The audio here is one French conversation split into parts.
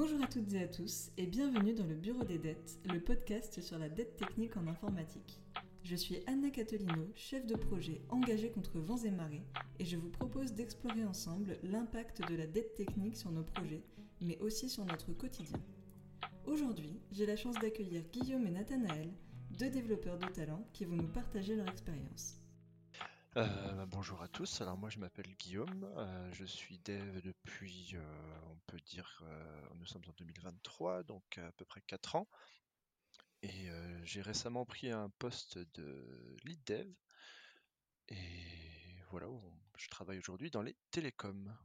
Bonjour à toutes et à tous et bienvenue dans le Bureau des dettes, le podcast sur la dette technique en informatique. Je suis Anna Catolino, chef de projet engagée contre vents et marées, et je vous propose d'explorer ensemble l'impact de la dette technique sur nos projets, mais aussi sur notre quotidien. Aujourd'hui, j'ai la chance d'accueillir Guillaume et Nathanaël, deux développeurs de talent qui vont nous partager leur expérience. Euh, bonjour à tous, alors moi je m'appelle Guillaume, euh, je suis dev depuis, euh, on peut dire, nous sommes en 2023, donc à peu près 4 ans. Et j'ai récemment pris un poste de lead dev. Et voilà, je travaille aujourd'hui dans les télécoms.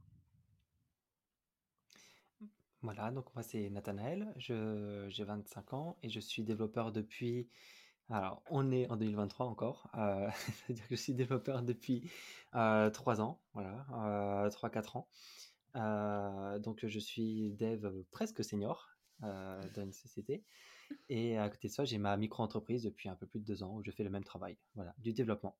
Voilà, donc moi c'est Nathanaël, j'ai 25 ans et je suis développeur depuis alors, on est en 2023 encore, euh, c'est-à-dire que je suis développeur depuis euh, 3 ans, voilà, euh, 3-4 ans. Euh, donc, je suis dev presque senior euh, dans une société. Et à côté de ça, j'ai ma micro-entreprise depuis un peu plus de 2 ans où je fais le même travail, voilà, du développement.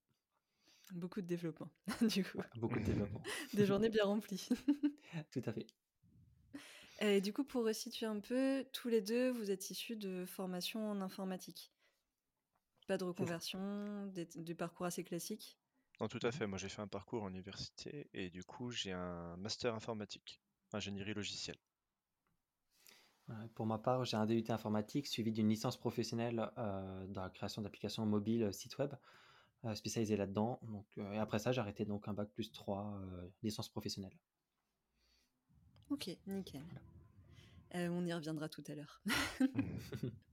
Beaucoup de développement, du coup. beaucoup de développement. Des journées bien remplies. Tout à fait. Et du coup, pour resituer un peu, tous les deux, vous êtes issus de formation en informatique. Pas de reconversion, des, parcours assez classiques? Non, tout à fait. Moi, j'ai fait un parcours en université et du coup, j'ai un master informatique, ingénierie logicielle. pour ma part, j'ai un DUT informatique suivi d'une licence professionnelle euh, dans la création d'applications mobiles, euh, site web, euh, spécialisé là-dedans. Donc, et après ça, j'ai arrêté donc un bac plus 3, licence professionnelle. Ok, nickel. on y reviendra tout à l'heure.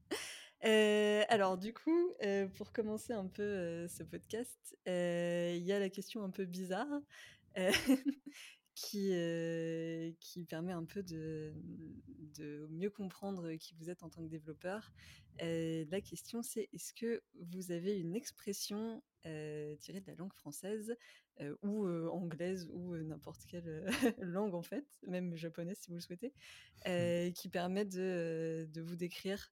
Euh, alors du coup, euh, pour commencer un peu euh, ce podcast, il y a la question un peu bizarre qui, qui permet un peu de, de, mieux comprendre qui vous êtes en tant que développeur. la question c'est est-ce que vous avez une expression tirée de la langue française ou anglaise ou n'importe quelle langue en fait, même japonaise si vous le souhaitez, qui permet de, de vous décrire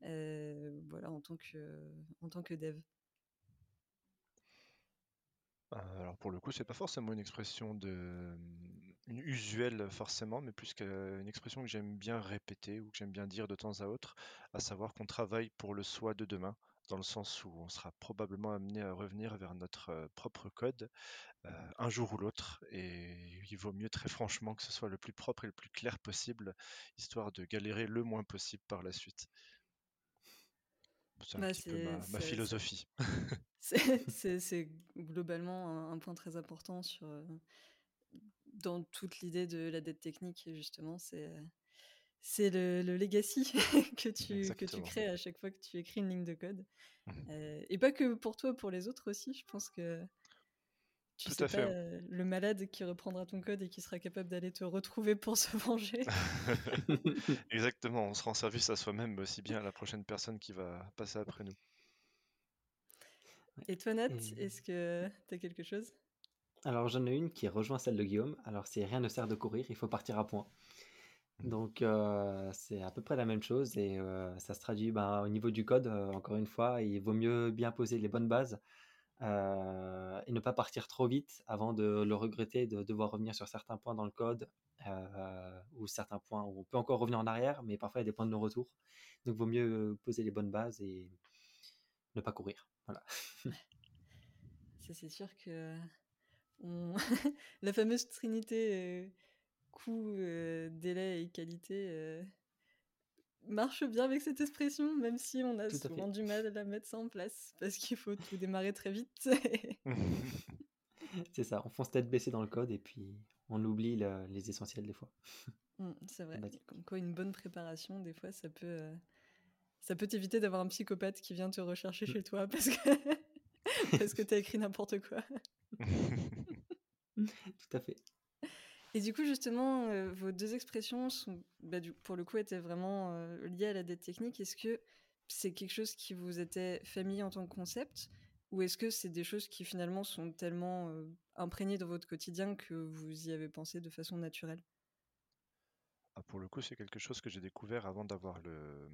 voilà, en tant que, en tant que dev euh, alors pour le coup, c'est pas forcément une expression de une usuelle forcément, mais plus qu'une expression que j'aime bien répéter ou que j'aime bien dire de temps à autre, à savoir qu'on travaille pour le soi de demain, dans le sens où on sera probablement amené à revenir vers notre euh, propre code un jour ou l'autre, et il vaut mieux très franchement que ce soit le plus propre et le plus clair possible, histoire de galérer le moins possible par la suite. C'est un bah, petit peu ma, philosophie. C'est globalement un, point très important sur, euh, dans toute l'idée de la dette technique, justement. C'est c'est le, le, legacy que, tu, que tu crées à chaque fois que tu écris une ligne de code. Mmh euh, et pas que pour toi, pour les autres aussi. Je pense que tu sais pas, euh, le malade qui reprendra ton code et qui sera capable d'aller te retrouver pour se venger. Exactement, on se rend service à soi-même, mais aussi bien à la prochaine personne qui va passer après nous. Et toi, Nat, est-ce que tu as quelque chose? Alors, j'en ai une qui rejoint celle de Guillaume. Alors, c'est rien ne sert de courir, il faut partir à point. Mmh. Donc, euh, c'est à peu près la même chose et euh, ça se traduit ben, au niveau du code. encore une fois, il vaut mieux bien poser les bonnes bases euh, et ne pas partir trop vite avant de le regretter, de devoir revenir sur certains points dans le code euh, ou certains points où on peut encore revenir en arrière, mais parfois il y a des points de non-retour. Donc il vaut mieux poser les bonnes bases et ne pas courir. Voilà. Ça c'est sûr que la fameuse trinité euh, coût, délai et qualité marche bien avec cette expression, même si on a souvent du mal à la mettre ça en place, parce qu'il faut tout démarrer très vite. c'est ça, on fonce tête baissée dans le code et puis on oublie les essentiels des fois. Mmh, c'est vrai. Comme quoi, une bonne préparation, des fois, ça peut, euh, ça peut t'éviter d'avoir un psychopathe qui vient te rechercher mmh. chez toi parce que parce que t'as écrit n'importe quoi. Tout à fait. Et du coup, justement, euh, vos deux expressions, sont, bah, pour le coup, étaient vraiment euh, liées à la dette technique. Est-ce que c'est quelque chose qui vous était familier en tant que concept ou est-ce que c'est des choses qui finalement sont tellement euh, imprégnées dans votre quotidien que vous y avez pensé de façon naturelle? Ah, Pour le coup, c'est quelque chose que j'ai découvert avant d'avoir le,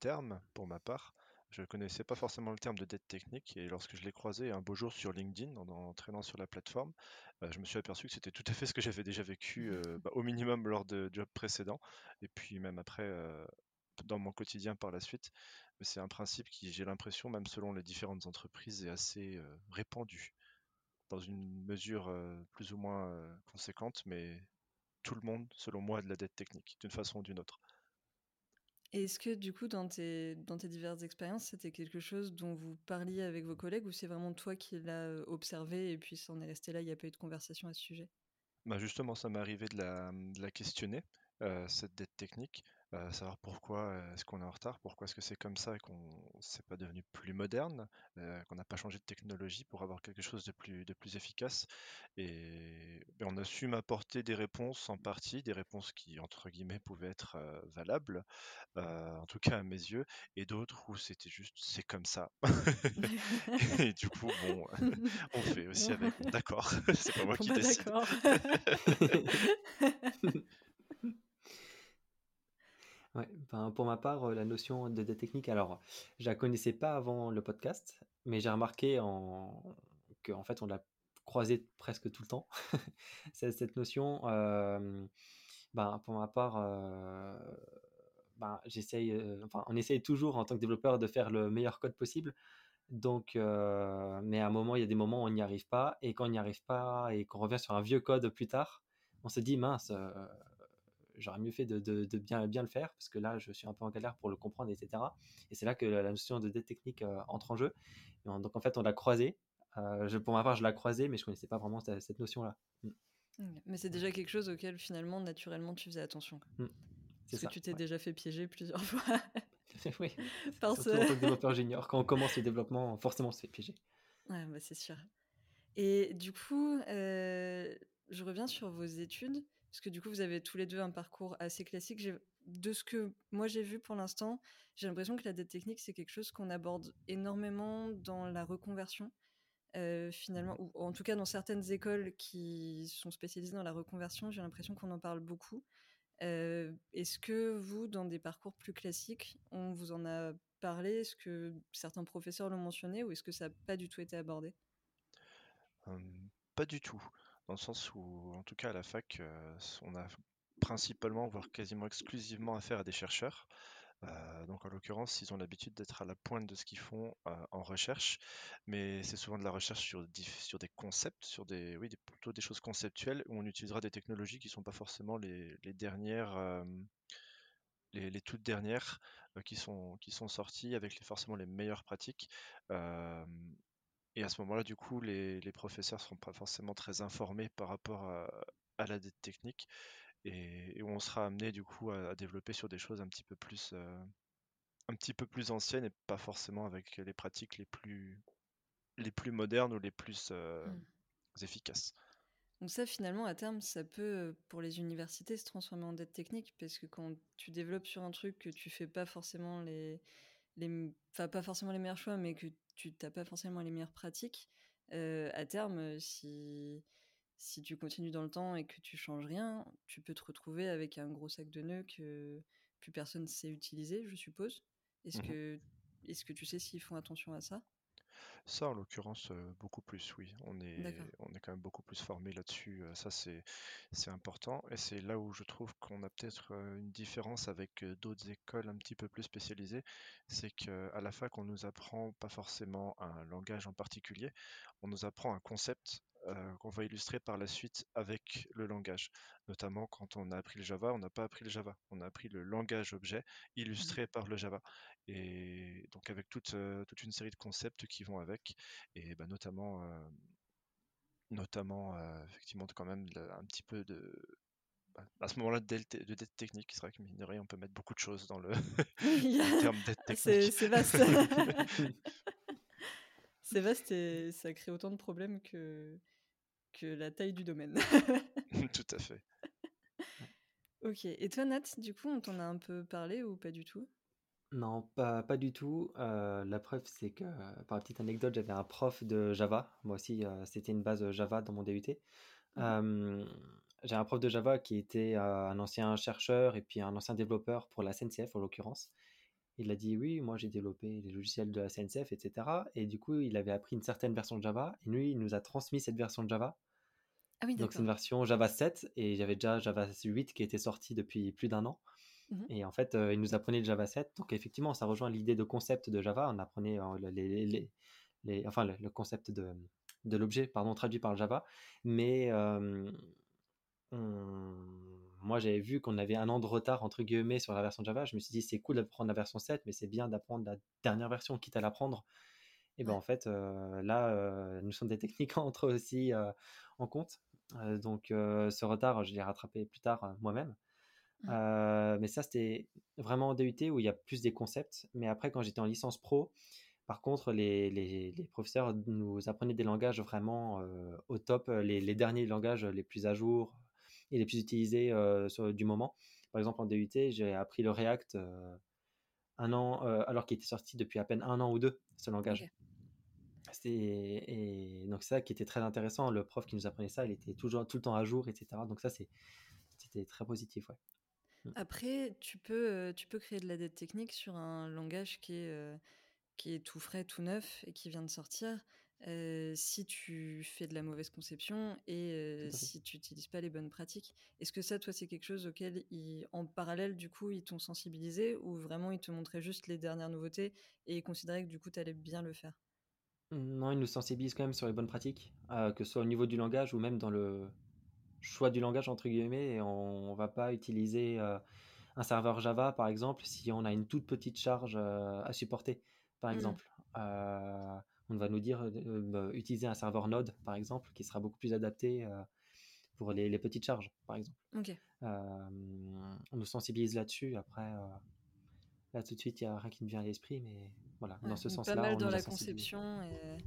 terme, pour ma part. Je connaissais pas forcément le terme de dette technique et lorsque je l'ai croisé un beau jour sur LinkedIn en entraînant sur la plateforme, je me suis aperçu que c'était tout à fait ce que j'avais déjà vécu, bah, au minimum lors de jobs précédents et puis même après, dans mon quotidien par la suite. Mais c'est un principe qui, j'ai l'impression, même selon les différentes entreprises, est assez répandu dans une mesure plus ou moins conséquente, mais tout le monde, selon moi, a de la dette technique, d'une façon ou d'une autre. Est-ce que du coup, dans tes, diverses expériences, c'était quelque chose dont vous parliez avec vos collègues ou c'est vraiment toi qui l'as observé et puis ça en est resté là, il n'y a pas eu de conversation à ce sujet? Bah Justement, ça m'est arrivé de la questionner, cette dette technique. Euh, savoir pourquoi euh, est-ce qu'on est en retard, pourquoi est-ce que c'est comme ça et qu'on s'est pas devenu plus moderne, euh, qu'on n'a pas changé de technologie pour avoir quelque chose de plus, de plus efficace. Et ben, on a su m'apporter des réponses en partie, des réponses qui, entre guillemets, pouvaient être valables, en tout cas à mes yeux, et d'autres où c'était juste c'est comme ça. et du coup, bon, on fait aussi avec. D'accord, c'est pas moi qui bah, décide. Ouais, pour ma part, la notion de dette technique, alors, je la connaissais pas avant le podcast, mais j'ai remarqué en qu'en fait, on l'a croisée presque tout le temps. cette notion, ben, pour ma part, ben, j'essaye, enfin, on essaye toujours en tant que développeur de faire le meilleur code possible. Donc, mais à un moment, il y a des moments où on n'y arrive pas, et quand on n'y arrive pas et qu'on revient sur un vieux code plus tard, on se dit: «Mince, j'aurais mieux fait de, bien, bien le faire parce que là, je suis un peu en galère pour le comprendre, etc. Et c'est là que la notion de dette technique euh, entre en jeu. donc en fait, on l'a croisé. Euh, je, pour ma part, je l'ai croisé, mais je connaissais pas vraiment cette, notion-là. Mm. Mais c'est déjà quelque chose auquel finalement, naturellement, tu faisais attention. Mm. Parce que tu t'es déjà fait piéger plusieurs fois. oui. Parce... Surtout en tant que développeur junior, quand on commence le développement, forcément, on se fait piéger. Ouais, bah, c'est sûr. Et du coup, euh, je reviens sur vos études. Parce que du coup, vous avez tous les deux un parcours assez classique. De ce que moi j'ai vu pour l'instant, j'ai l'impression que la dette technique, c'est quelque chose qu'on aborde énormément dans la reconversion. Euh, finalement, ou en tout cas dans certaines écoles qui sont spécialisées dans la reconversion, j'ai l'impression qu'on en parle beaucoup. Euh, est-ce que vous, dans des parcours plus classiques, on vous en a parlé? Est-ce que certains professeurs l'ont mentionné ou est-ce que ça n'a pas du tout été abordé? Pas du tout dans le sens où, en tout cas à la fac, euh, on a principalement, voire quasiment exclusivement affaire à des chercheurs. Euh, donc en l'occurrence, ils ont l'habitude d'être à la pointe de ce qu'ils font euh, en recherche, mais c'est souvent de la recherche sur, sur des concepts, sur des, oui, plutôt des choses conceptuelles où on utilisera des technologies qui ne sont pas forcément les, dernières, les, toutes dernières qui, sont, qui sont sorties avec les, forcément les meilleures pratiques. Et à ce moment-là, du coup, les, professeurs ne seront pas forcément très informés par rapport à, la dette technique et, on sera amené du coup à, développer sur des choses un petit peu plus euh, un petit peu plus anciennes et pas forcément avec les pratiques les plus les plus modernes ou les plus euh, mmh. efficaces. Donc ça, finalement, à terme, ça peut, pour les universités, se transformer en dette technique, parce que quand tu développes sur un truc que tu fais pas forcément les, les, pas forcément les meilleurs choix, mais que tu n'as pas forcément les meilleures pratiques, euh, à terme, si, si tu continues dans le temps et que tu changes rien, tu peux te retrouver avec un gros sac de nœuds que plus personne sait utiliser, je suppose. Est-ce mmh que, est que tu sais s'ils font attention à ça? Ça, en l'occurrence, euh, beaucoup plus, oui. On est, on est quand même beaucoup plus formé là-dessus. Euh, ça, c'est, c'est important. Et c'est là où je trouve qu'on a peut-être euh, une différence avec d'autres écoles un petit peu plus spécialisées. C'est qu'à la fac, on nous apprend pas forcément un langage en particulier. On nous apprend un concept qu'on va illustrer par la suite avec le langage. Notamment quand on a appris le Java, on n'a pas appris le Java, on a appris le langage objet mmh illustré par le Java. Et donc avec toute, toute une série de concepts qui vont avec, et bah, notamment, notamment effectivement quand même un petit peu de, bah, à ce moment-là de, dette technique. C'est vrai que mine on peut mettre beaucoup de choses dans le, terme dette technique. C'est vaste. c'est vaste et ça crée autant de problèmes que, que la taille du domaine. Tout à fait. Ok. Et toi, Nat, du coup, on t'en a un peu parlé ou pas du tout? Non, pas, pas du tout. La preuve, c'est que, par petite anecdote, j'avais un prof de Java. Moi aussi, c'était une base Java dans mon DUT. Mmh. j'ai un prof de Java qui était un ancien chercheur et puis un ancien développeur pour la SNCF en l'occurrence. Il a dit oui, moi j'ai développé les logiciels de la CNCF, etc. Et du coup, il avait appris une certaine version de Java. Et lui, il nous a transmis cette version de Java. Ah oui, Donc c'est une d'accord. version Java 7 et j'avais déjà Java 8 qui était sorti depuis plus d'un an. Mhm. Et en fait, euh, il nous apprenait le Java 7. Donc effectivement, ça rejoint l'idée de concept de Java. On apprenait euh, le- les, les- les- enfin, le, le concept de, de l'objet, pardon, traduit par le Java. Mais euh, moi, j'avais vu qu'on avait un an de retard, entre guillemets, sur la version Java. Je me suis dit, c'est cool d'apprendre la version 7, mais c'est bien d'apprendre la dernière version, quitte à l'apprendre. Et ben Ouais. en fait, euh, là, euh, nous sommes des techniques à entrer aussi euh, en compte. Donc ce retard, je l'ai rattrapé plus tard moi-même. Euh, mais ça, c'était vraiment en DUT où il y a plus des concepts. Mais après, quand j'étais en licence pro, par contre, les, les- les professeurs nous apprenaient des langages vraiment euh, au top, les, les derniers langages les plus à jour et les plus utilisés euh, sur- du moment. Par exemple, en DUT, j'ai appris le React un an, alors qu'il était sorti depuis à peine un an ou deux, ce langage. Ok. C'était- Et donc ça qui était très intéressant, le prof qui nous apprenait ça, il était toujours tout le temps à jour, etc. Donc ça, c'était très positif, ouais. Après, tu peux, tu peux créer de la dette technique sur un langage qui est, qui est tout frais, tout neuf et qui vient de sortir. euh, si tu fais de la mauvaise conception et euh, si tu n'utilises pas les bonnes pratiques. Est-ce que ça, toi, c'est quelque chose auquel, ils, en parallèle, du coup, ils t'ont sensibilisé ou vraiment ils te montraient juste les dernières nouveautés et ils considéraient que du coup, tu allais bien le faire? Non, il nous sensibilise quand même sur les bonnes pratiques, euh, que ce soit au niveau du langage ou même dans le choix du langage, entre guillemets. Et on ne va pas utiliser euh, un serveur Java, par exemple, si on a une toute petite charge euh, à supporter, par Mhm. exemple. Euh, on va nous dire euh, utiliser un serveur Node, par exemple, qui sera beaucoup plus adapté pour les, les petites charges, par exemple. On nous sensibilise là-dessus. Après, là tout de suite, il n'y a rien qui me vient à l'esprit, mais voilà, Ouais, dans ce sens-là, pas mal on dans la conception et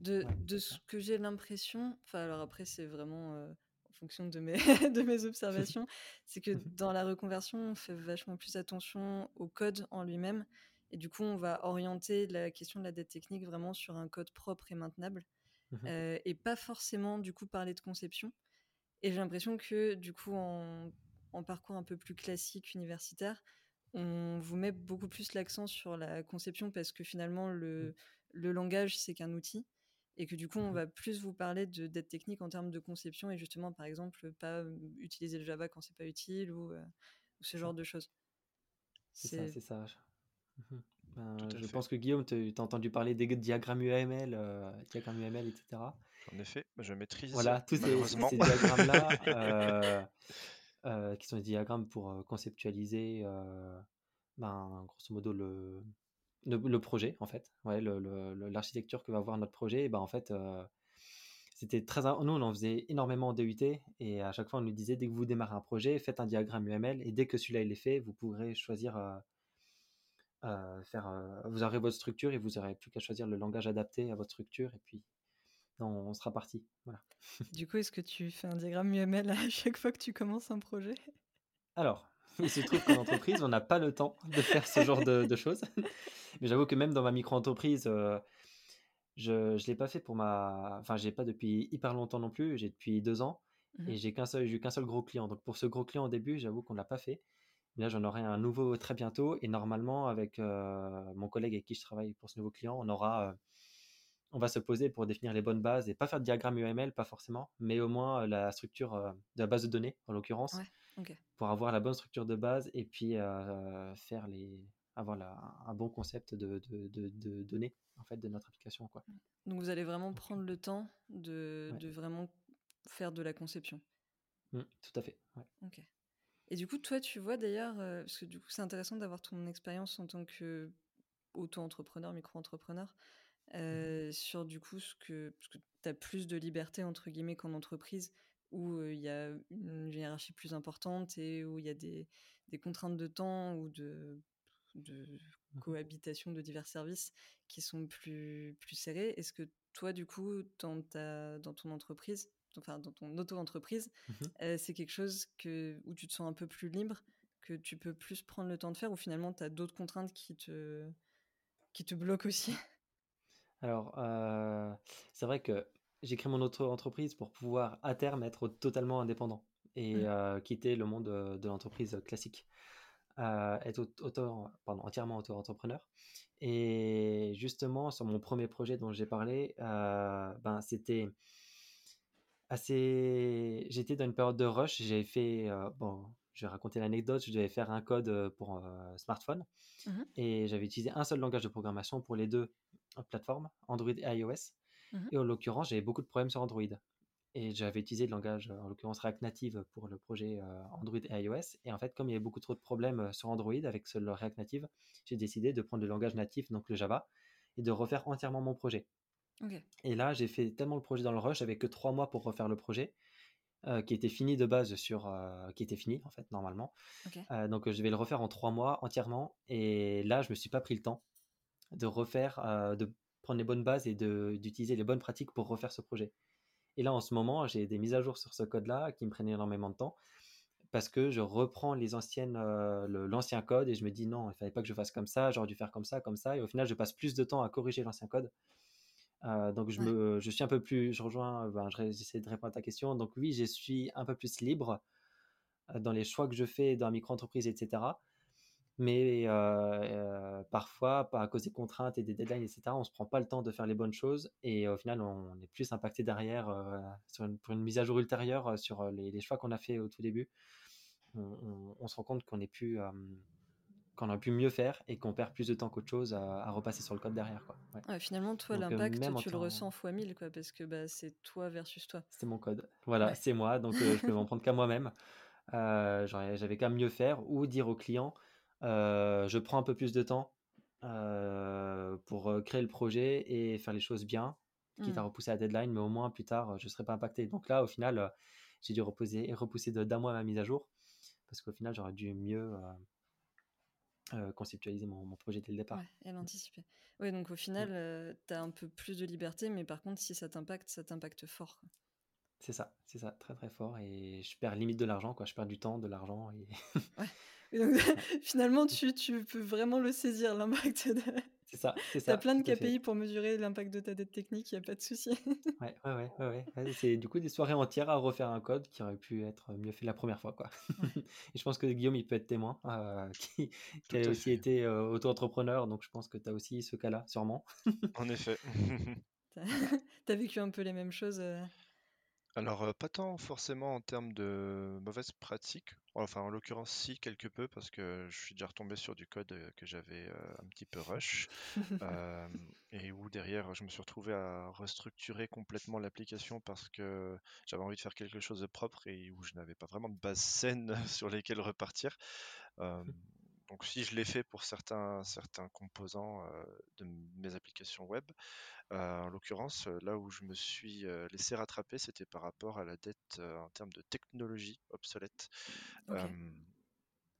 de, Ouais, de ce que j'ai l'impression, enfin alors après c'est vraiment euh, en fonction de mes, de mes observations, c'est que Mhm. dans la reconversion on fait vachement plus attention au code en lui-même et du coup on va orienter la question de la dette technique vraiment sur un code propre et maintenable euh, et pas forcément du coup parler de conception. Et j'ai l'impression que du coup en, en parcours un peu plus classique universitaire, on vous met beaucoup plus l'accent sur la conception parce que finalement le, le langage c'est qu'un outil et que du coup on Mhm. va plus vous parler de d'aide technique en termes de conception et justement par exemple pas euh, utiliser le Java quand c'est pas utile ou, euh, ou ce genre de choses. C'est ça, C'est ça. Mhm. Ben, je fait. pense que Guillaume, tu as entendu parler des diagrammes UML, euh, diagrammes UML, etc. En effet, je maîtrise Voilà, tous ces, diagrammes-là, euh, euh, qui sont des diagrammes pour conceptualiser, euh, ben, grosso modo, le, le, le projet, en fait. Ouais, l'architecture que va avoir notre projet, et ben, en fait, euh, c'était très. Nous, on en faisait énormément en DUT, et à chaque fois, on nous disait dès que vous démarrez un projet, faites un diagramme UML, et dès que celui-là il est fait, vous pourrez choisir. euh, euh, faire, vous aurez votre structure et vous n'aurez plus qu'à choisir le langage adapté à votre structure et puis on, on sera parti. Voilà. du coup est-ce que tu fais un diagramme UML à chaque fois que tu commences un projet? Alors, il se trouve qu'en entreprise, on n'a pas le temps de faire ce genre de, de choses. Mais j'avoue que même dans ma micro-entreprise, euh, je ne l'ai pas fait pour ma. Enfin, je l'ai pas depuis hyper longtemps non plus. J'ai depuis deux ans Mhm. et j'ai qu'un seul, j'ai eu qu'un seul gros client. Donc pour ce gros client au début, j'avoue qu'on ne l'a pas fait. Là, j'en aurai un nouveau très bientôt. Et normalement, avec euh, mon collègue avec qui je travaille pour ce nouveau client, on aura. euh, on va se poser pour définir les bonnes bases et pas faire de diagramme UML, pas forcément, mais au moins euh, la structure de la base de données, en l'occurrence, Ouais, pour avoir la bonne structure de base et puis euh, faire les, avoir la- un bon concept de, de, de- de données en fait de notre application quoi. Donc vous allez vraiment prendre le temps de, Ouais. de vraiment faire de la conception. Mm, tout à fait. ouais. Ok. Et du coup, toi, tu vois d'ailleurs, euh, parce que du coup, c'est intéressant d'avoir ton expérience en tant que auto-entrepreneur, micro-entrepreneur, euh, sur du coup ce que, parce que tu as plus de liberté entre guillemets qu'en entreprise où euh, il y a une hiérarchie plus importante et où il y a des, des contraintes de temps ou de, de cohabitation de divers services qui sont plus, plus serrées. Est-ce que toi, du coup, dans, ta, dans ton entreprise, enfin dans ton auto-entreprise, Mhm. euh, c'est quelque chose que, où tu te sens un peu plus libre, que tu peux plus prendre le temps de faire, ou finalement tu as d'autres contraintes qui te, qui te bloquent aussi? Alors euh, c'est vrai que j'ai créé mon auto-entreprise pour pouvoir à terme être totalement indépendant et Mhm. euh, quitter le monde de l'entreprise classique. Être auto, pardon, entièrement auto-entrepreneur. Et justement, sur mon premier projet dont j'ai parlé, ben, c'était assez. J'étais dans une période de rush. J'avais fait. bon, je vais raconter l'anecdote. Je devais faire un code pour smartphone. Mmh Et j'avais utilisé un seul langage de programmation pour les deux plateformes, Android et iOS. Mmh Et en l'occurrence, j'avais beaucoup de problèmes sur Android. Et j'avais utilisé le langage, en l'occurrence React Native, pour le projet Android et iOS. Et en fait, comme il y avait beaucoup trop de problèmes sur Android avec ce React Native, j'ai décidé de prendre le langage natif, donc le Java, et de refaire entièrement mon projet. Et là, j'ai fait tellement le projet dans le rush, j'avais que trois mois pour refaire le projet, qui était fini de base sur, qui était fini en fait normalement. donc je vais le refaire en trois mois entièrement. Et là, je me suis pas pris le temps de refaire, de prendre les bonnes bases et d'utiliser les bonnes pratiques pour refaire ce projet. Et là, en ce moment, j'ai des mises à jour sur ce code-là qui me prennent énormément de temps parce que je reprends les anciennes, l'ancien code et je me dis non, il fallait pas que je fasse comme ça, j'aurais dû faire comme ça, comme ça. Et au final, je passe plus de temps à corriger l'ancien code. donc je, me, je suis un peu plus, je rejoins, ben, j'essaie de répondre à ta question. Donc oui, je suis un peu plus libre dans les choix que je fais dans la micro-entreprise, etc. Mais parfois, à cause des contraintes et des deadlines, etc., on ne se prend pas le temps de faire les bonnes choses et au final, on est plus impacté derrière sur une, pour une mise à jour ultérieure sur les, choix qu'on a fait au tout début. On, se rend compte qu'on est plus qu'on aurait pu mieux faire et qu'on perd plus de temps qu'autre chose à, repasser sur le code derrière. Quoi. finalement, toi, l'impact, tu le ressens fois 1000, quoi, parce que bah, c'est toi versus toi. C'est mon code. Voilà, c'est moi, donc je peux m'en prendre qu'à moi-même. J'avais qu'à mieux faire ou dire au client euh, je prends un peu plus de temps pour créer le projet et faire les choses bien, quitte à mmh. repousser la deadline, mais au moins plus tard, je ne serai pas impacté. Donc là, au final, j'ai dû reposer, repousser d'un mois ma mise à jour, parce qu'au final, j'aurais dû mieux conceptualiser mon, projet dès le départ. Ouais, et l'anticiper. Oui, donc au final, mmh. tu as un peu plus de liberté, mais par contre, si ça t'impacte, ça t'impacte fort. C'est ça, c'est ça, très très fort. Et je perds limite de l'argent, quoi. Je perds du temps, de l'argent. Et... ouais. finalement, tu, tu, peux vraiment le saisir, l'impact. De... C'est ça, c'est ça. Tu as plein de KPI pour mesurer l'impact de ta dette technique, il n'y a pas de souci. ouais, ouais, ouais, ouais, C'est du coup des soirées entières à refaire un code qui aurait pu être mieux fait la première fois. Quoi. Et je pense que Guillaume, il peut être témoin, euh, qui, qui a aussi été euh, auto-entrepreneur, donc je pense que tu as aussi ce cas-là, sûrement. en effet. tu as vécu un peu les mêmes choses euh, alors, pas tant forcément en termes de mauvaises pratiques. Enfin, en l'occurrence, si, quelque peu, parce que je suis déjà retombé sur du code que j'avais un petit peu rush, et où derrière, je me suis retrouvé à restructurer complètement l'application parce que j'avais envie de faire quelque chose de propre et où je n'avais pas vraiment de base saine sur lesquelles repartir. donc, si je l'ai fait pour certains, certains composants de mes applications web, en l'occurrence, là où je me suis laissé rattraper, c'était par rapport à la dette en termes de technologie obsolète.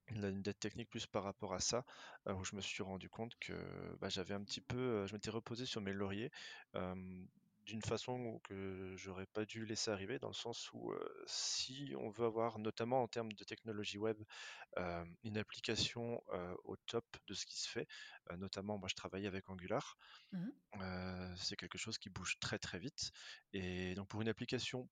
une dette technique plus par rapport à ça, où je me suis rendu compte que bah, j'avais un petit peu, je m'étais reposé sur mes lauriers d'une façon que j'aurais pas dû laisser arriver, dans le sens où si on veut avoir, notamment en termes de technologie web, une application au top de ce qui se fait, notamment moi je travaillais avec Angular, mmh c'est quelque chose qui bouge très très vite, et donc pour une application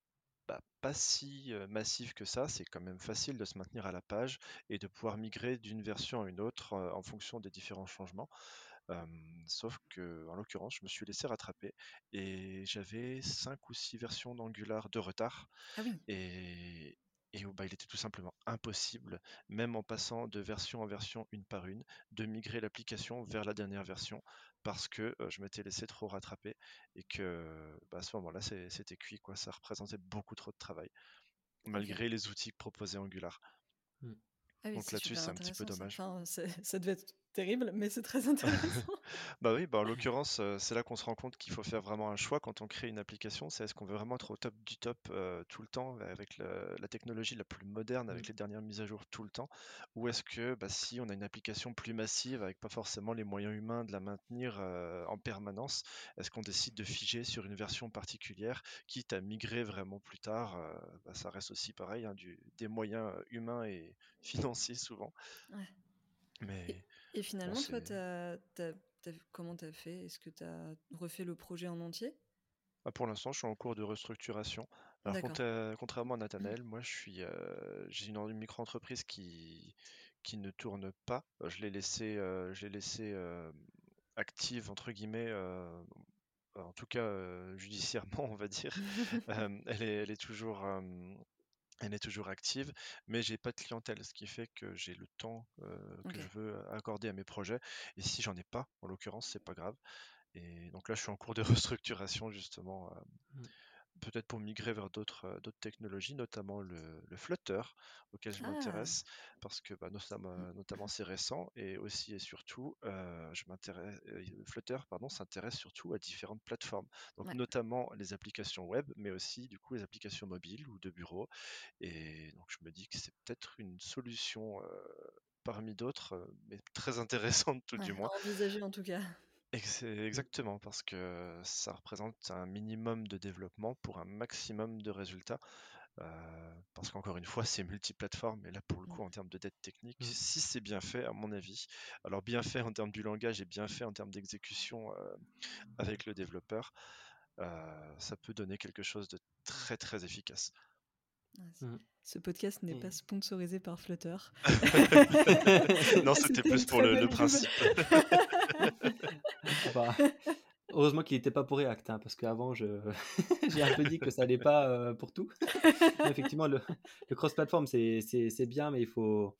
bah, pas si massive que ça, c'est quand même facile de se maintenir à la page et de pouvoir migrer d'une version à une autre en fonction des différents changements sauf que, en l'occurrence, je me suis laissé rattraper et j'avais 5 ou 6 versions d'Angular de retard. Ah et, et bah, il était tout simplement impossible, même en passant de version en version une par une, de migrer l'application vers la dernière version parce que je m'étais laissé trop rattraper et que bah, à ce moment-là c'était cuit quoi, ça représentait beaucoup trop de travail malgré les outils proposés Angular. Mmh. Ah Donc là-dessus c'est un petit peu dommage. ça devait être terrible, mais c'est très intéressant. bah oui, bah en l'occurrence, c'est là qu'on se rend compte qu'il faut faire vraiment un choix quand on crée une application. C'est est-ce qu'on veut vraiment être au top du top tout le temps, avec la technologie la plus moderne, avec mmh. les dernières mises à jour tout le temps, ou est-ce que bah, si on a une application plus massive, avec pas forcément les moyens humains de la maintenir en permanence, est-ce qu'on décide de figer sur une version particulière, quitte à migrer vraiment plus tard bah, Ça reste aussi pareil, hein, du, des moyens humains et financiers souvent. Ouais. Mais et finalement, toi, comment tu as fait? Est-ce que tu as refait le projet en entier? Bah, pour l'instant, je suis en cours de restructuration. Alors, contrairement à mmh. Nathanaël, moi, je suis, euh, j'ai une, micro-entreprise qui, qui ne tourne pas. Je l'ai laissé, je l'ai laissé active entre guillemets en tout cas judiciairement, on va dire. elle, est, elle, est, toujours, elle est toujours active, mais j'ai pas de clientèle, ce qui fait que j'ai le temps que je veux accorder à mes projets. Et si j'en ai pas, en l'occurrence, c'est pas grave. Et donc là, je suis en cours de restructuration justement. Mmh peut-être pour migrer vers d'autres euh, d'autres technologies, notamment le, le Flutter, auquel je ah! m'intéresse, parce que bah, notamment, mmh. notamment c'est récent, et aussi et surtout, euh, je m'intéresse, euh, Flutter pardon, s'intéresse surtout à différentes plateformes, donc notamment les applications web, mais aussi du coup les applications mobiles ou de bureau, et donc je me dis que c'est peut-être une solution parmi d'autres, mais très intéressante tout du moins. Envisager en tout cas. Exactement, parce que ça représente un minimum de développement pour un maximum de résultats. Euh, parce qu'encore une fois, c'est multiplateforme, et là, pour le coup, en termes de dette technique, mmh. si c'est bien fait, à mon avis, alors bien fait en termes du langage et bien fait en termes d'exécution euh, avec le développeur, euh, ça peut donner quelque chose de très très efficace. Mmh. Ce podcast n'est pas sponsorisé par Flutter. non, c'était plus pour le, principe. Bah, heureusement qu'il n'était pas pour React, hein, parce qu'avant, je... j'ai un peu dit que ça n'allait pas euh, pour tout. effectivement, le, cross-platform, c'est bien, mais il faut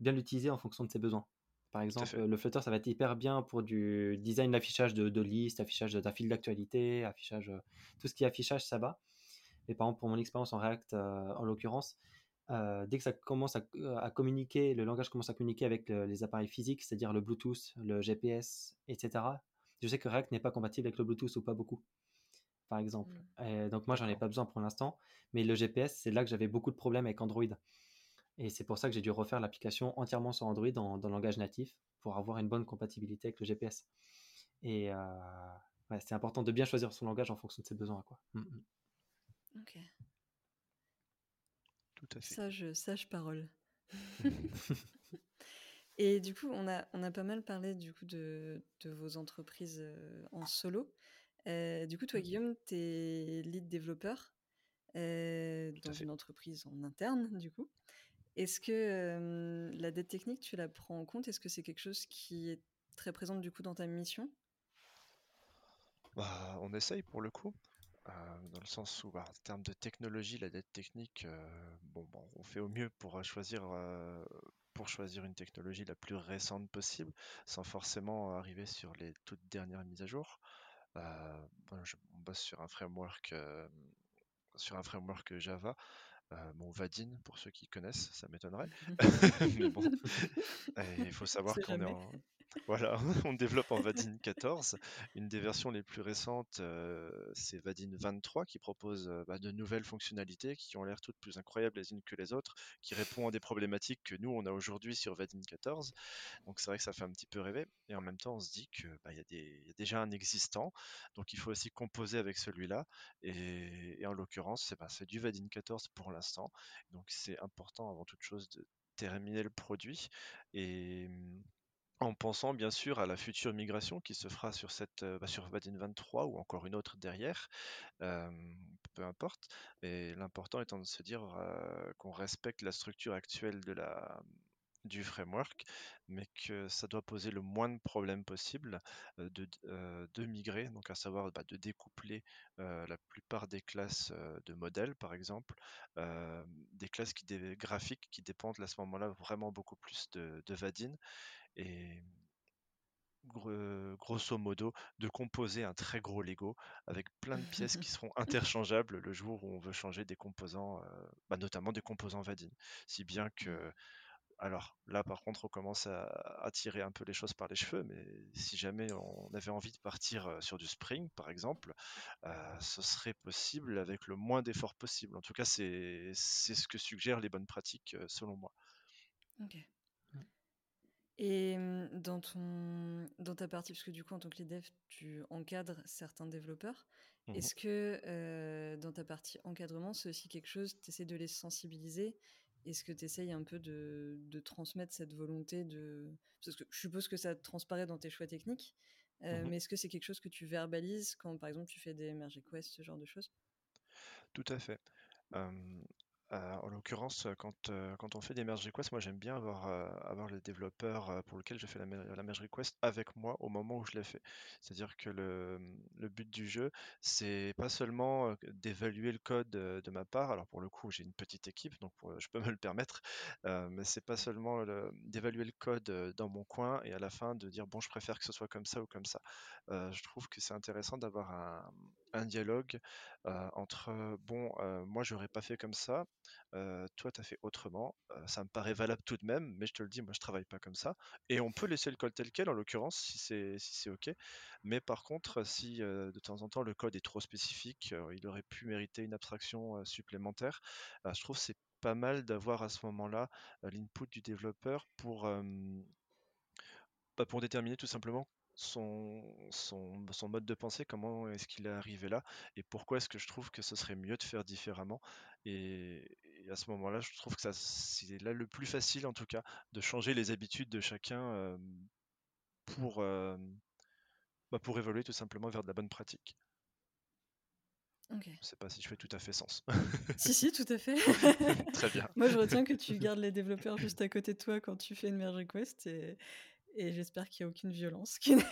bien l'utiliser en fonction de ses besoins. Par exemple, le Flutter, ça va être hyper bien pour du design d'affichage de, de listes, affichage d'un fil d'actualité, affichage, euh, tout ce qui est affichage, ça va. Et par exemple, pour mon expérience en React, euh, en l'occurrence, euh, dès que ça commence euh, à, communiquer, le langage commence à communiquer avec les appareils physiques, c'est-à-dire le Bluetooth, le GPS, etc. Je sais que React n'est pas compatible avec le Bluetooth ou pas beaucoup, par exemple. Mmh. donc moi, j'en ai pas besoin pour l'instant. Mais le GPS, c'est là que j'avais beaucoup de problèmes avec Android. Et c'est pour ça que j'ai dû refaire l'application entièrement sur Android dans, le langage natif pour avoir une bonne compatibilité avec le GPS. Et c'est important de bien choisir son langage en fonction de ses besoins. Quoi. Mmh, mmh. Ok. Tout à fait. Sage, sage parole. Et du coup, on a, on a pas mal parlé du coup de, de vos entreprises euh, en solo. Euh, du coup, toi, mmh. Guillaume, tu es lead développeur euh, dans une entreprise en interne, du coup. Est-ce que la dette technique, tu la prends en compte? Est-ce que c'est quelque chose qui est très présent du coup dans ta mission? Bah, On essaye pour le coup. Euh, dans le sens où, bah, en termes de technologie, la dette technique, euh, bon, bon, on fait au mieux pour choisir, euh, pour choisir une technologie la plus récente possible, sans forcément arriver sur les toutes dernières mises à jour. je, on bosse sur un framework, sur un framework Java. bon, Vadin, pour ceux qui connaissent, ça m'étonnerait. Bon, il faut savoir qu'on est en, voilà, on développe en Vadin 14. Une des versions les plus récentes, euh, c'est Vadin 23 qui propose euh, bah, de nouvelles fonctionnalités qui ont l'air toutes plus incroyables les unes que les autres, qui répondent à des problématiques que nous on a aujourd'hui sur Vadin 14. Donc c'est vrai que ça fait un petit peu rêver. Et en même temps, on se dit qu'il bah, y, a déjà un existant, donc il faut aussi composer avec celui-là. Et, en l'occurrence, c'est bah, du Vadin 14 pour l'instant. Donc c'est important avant toute chose de terminer le produit. Et en pensant bien sûr à la future migration qui se fera sur cette bah, sur Vadin 23 ou encore une autre derrière, peu importe. Mais l'important étant de se dire qu'on respecte la structure actuelle de la du framework, mais que ça doit poser le moins de problèmes possible de, de migrer, donc à savoir bah, de découpler la plupart des classes de modèles, par exemple, des classes qui, des graphiques qui dépendent à ce moment-là vraiment beaucoup plus de, de Vadin, et grosso modo de composer un très gros Lego avec plein de pièces qui seront interchangeables le jour où on veut changer des composants, euh, bah, notamment des composants Vadin. Si bien que, mmh. alors là par contre on commence à, tirer un peu les choses par les cheveux, mais si jamais on avait envie de partir euh, sur du Spring par exemple, euh, ce serait possible avec le moins d'efforts possible. En tout cas c'est ce que suggèrent les bonnes pratiques selon moi. Ok. Et dans, ton, dans ta partie, parce que du coup, en tant que lead dev, tu encadres certains développeurs. Mmh Est-ce que dans ta partie encadrement, c'est aussi quelque chose, tu essaies de les sensibiliser? Est-ce que tu essayes un peu de, de, transmettre cette volonté de... Parce que je suppose que ça transparaît dans tes choix techniques, mmh mais est-ce que c'est quelque chose que tu verbalises quand, par exemple, tu fais des merge requests, ce genre de choses? Tout à fait. Euh, en l'occurrence, quand, euh, quand on fait des merge requests, moi j'aime bien avoir, euh, le développeur pour lequel je fais la, merge request avec moi au moment où je l'ai fait. C'est-à-dire que le, but du jeu, c'est pas seulement d'évaluer le code de ma part. Alors pour le coup, j'ai une petite équipe, donc je peux me le permettre, mais c'est pas seulement d'évaluer le code dans mon coin et à la fin de dire bon, je préfère que ce soit comme ça ou comme ça. je trouve que c'est intéressant d'avoir un, un, dialogue entre bon, moi j'aurais pas fait comme ça, toi tu as fait autrement, ça me paraît valable tout de même, mais je te le dis, moi je travaille pas comme ça. Et on peut laisser le code tel quel en l'occurrence si c'est si ok. Mais par contre, si de temps en temps le code est trop spécifique, il aurait pu mériter une abstraction supplémentaire. je trouve c'est pas mal d'avoir à ce moment-là l'input du développeur pour, bah, pour déterminer tout simplement son, son, son, mode de pensée, comment est-ce qu'il est arrivé là, et pourquoi est-ce que je trouve que ce serait mieux de faire différemment. Et, à ce moment-là, je trouve que ça, c'est là le plus facile, en tout cas, de changer les habitudes de chacun euh, pour, euh, bah, pour évoluer tout simplement vers de la bonne pratique. Okay. Je sais pas si je fais tout à fait sens. si, si, tout à fait. Très bien. Moi, je retiens que tu gardes les développeurs juste à côté de toi quand tu fais une merge request et, et j'espère qu'il n'y a aucune violence. Qui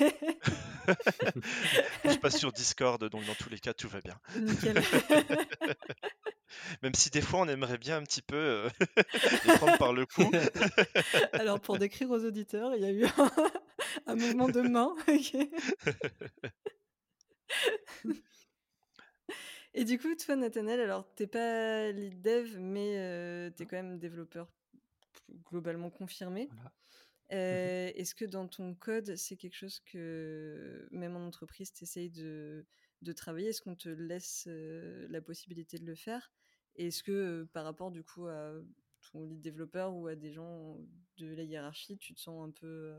je passe sur Discord, donc dans tous les cas, tout va bien. Nickel. Même si des fois, on aimerait bien un petit peu euh, les prendre par le cou. Alors, pour décrire aux auditeurs, il y a eu un, un mouvement de main. Et du coup, toi, Nathaniel, alors, t'es pas lead dev, mais euh, tu es quand même développeur globalement confirmé. Voilà. Mmh est-ce que dans ton code, c'est quelque chose que, même en entreprise, tu essayes de, de travailler? Est-ce qu'on te laisse la possibilité de le faire? Et est-ce que, par rapport du coup à ton lead développeur ou à des gens de la hiérarchie, tu te sens un peu,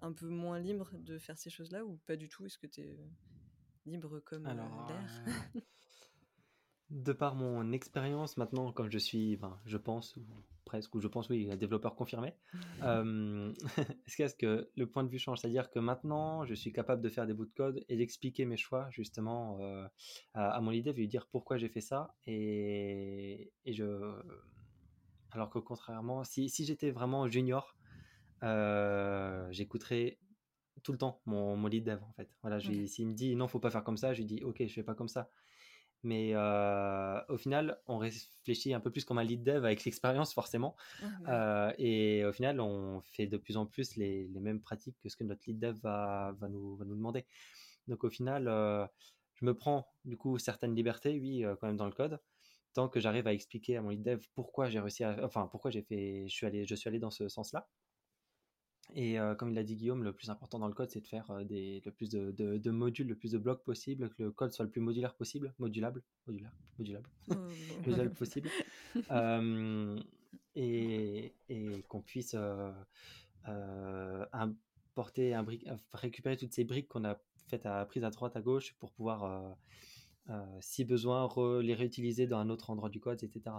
un peu moins libre de faire ces choses-là ou pas du tout? Est-ce que tu es libre comme l'air? De par mon expérience maintenant, comme je suis, ben, je pense, presque, ou je pense, oui, développeur confirmé. euh, Est-ce que le point de vue change? C'est-à-dire que maintenant, je suis capable de faire des bouts de code et d'expliquer mes choix, justement, euh, à, mon lead dev, lui dire pourquoi j'ai fait ça. Et, et, je. Alors que contrairement, si, si j'étais vraiment junior, euh, j'écouterais tout le temps mon, mon lead dev, en fait. Voilà, okay. s'il me dit non, faut pas faire comme ça, je lui dis ok, je fais pas comme ça. Mais euh, au final, on réfléchit un peu plus comme un lead dev avec l'expérience, forcément. euh, et au final, on fait de plus en plus les, les, mêmes pratiques que ce que notre lead dev va, va, nous, va nous, demander. Donc au final, euh, je me prends du coup certaines libertés, oui, quand même dans le code, tant que j'arrive à expliquer à mon lead dev pourquoi j'ai réussi à, enfin pourquoi j'ai fait, je suis allé, je suis allé dans ce sens-là. Et euh, comme il l'a dit Guillaume, le plus important dans le code, c'est de faire euh, des, le plus de, de, de, modules, le plus de blocs possible, que le code soit le plus modulaire possible, modulable, modulaire, modulable, modulable possible, euh, et, et qu'on puisse importer un brique, récupérer toutes ces briques qu'on a faites à prise à droite, à gauche, pour pouvoir, si besoin, re, les réutiliser dans un autre endroit du code, etc.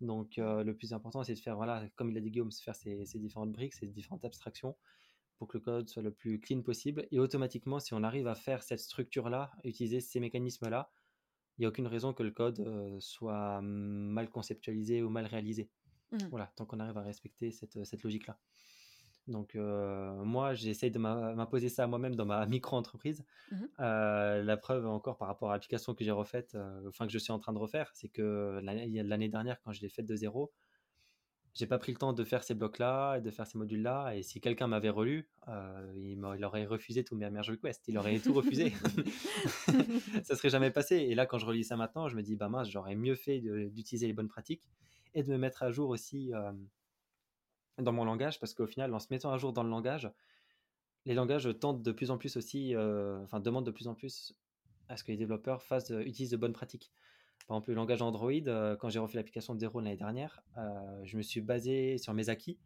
Donc, euh, le plus important, c'est de faire, voilà, comme il a dit Guillaume, faire ces, ces, différentes briques, ces différentes abstractions pour que le code soit le plus clean possible. Et automatiquement, si on arrive à faire cette structure-là, utiliser ces mécanismes-là, il n'y a aucune raison que le code euh, soit mal conceptualisé ou mal réalisé. Mmh. Voilà, tant qu'on arrive à respecter cette, cette logique-là. Donc, moi, j'essaye de m'imposer ça à moi-même dans ma micro-entreprise. Mmh. La preuve encore par rapport à l'application que j'ai refaite, enfin que je suis en train de refaire, c'est que l'année dernière, quand je l'ai faite de zéro, j'ai pas pris le temps de faire ces blocs-là et de faire ces modules-là. Et si quelqu'un m'avait relu, euh, il, il, aurait refusé tous mes merge requests. Il aurait tout refusé. ça serait jamais passé. Et là, quand je relis ça maintenant, je me dis, bah mince, j'aurais mieux fait d'utiliser les bonnes pratiques et de me mettre à jour aussi dans mon langage, parce qu'au final, en se mettant à jour dans le langage, les langages tentent de plus en plus aussi, euh, enfin demandent de plus en plus à ce que les développeurs fassent, euh, utilisent de bonnes pratiques. Par exemple, le langage Android, euh, quand j'ai refait l'application de Zero l'année dernière, je me suis basé sur mes acquis.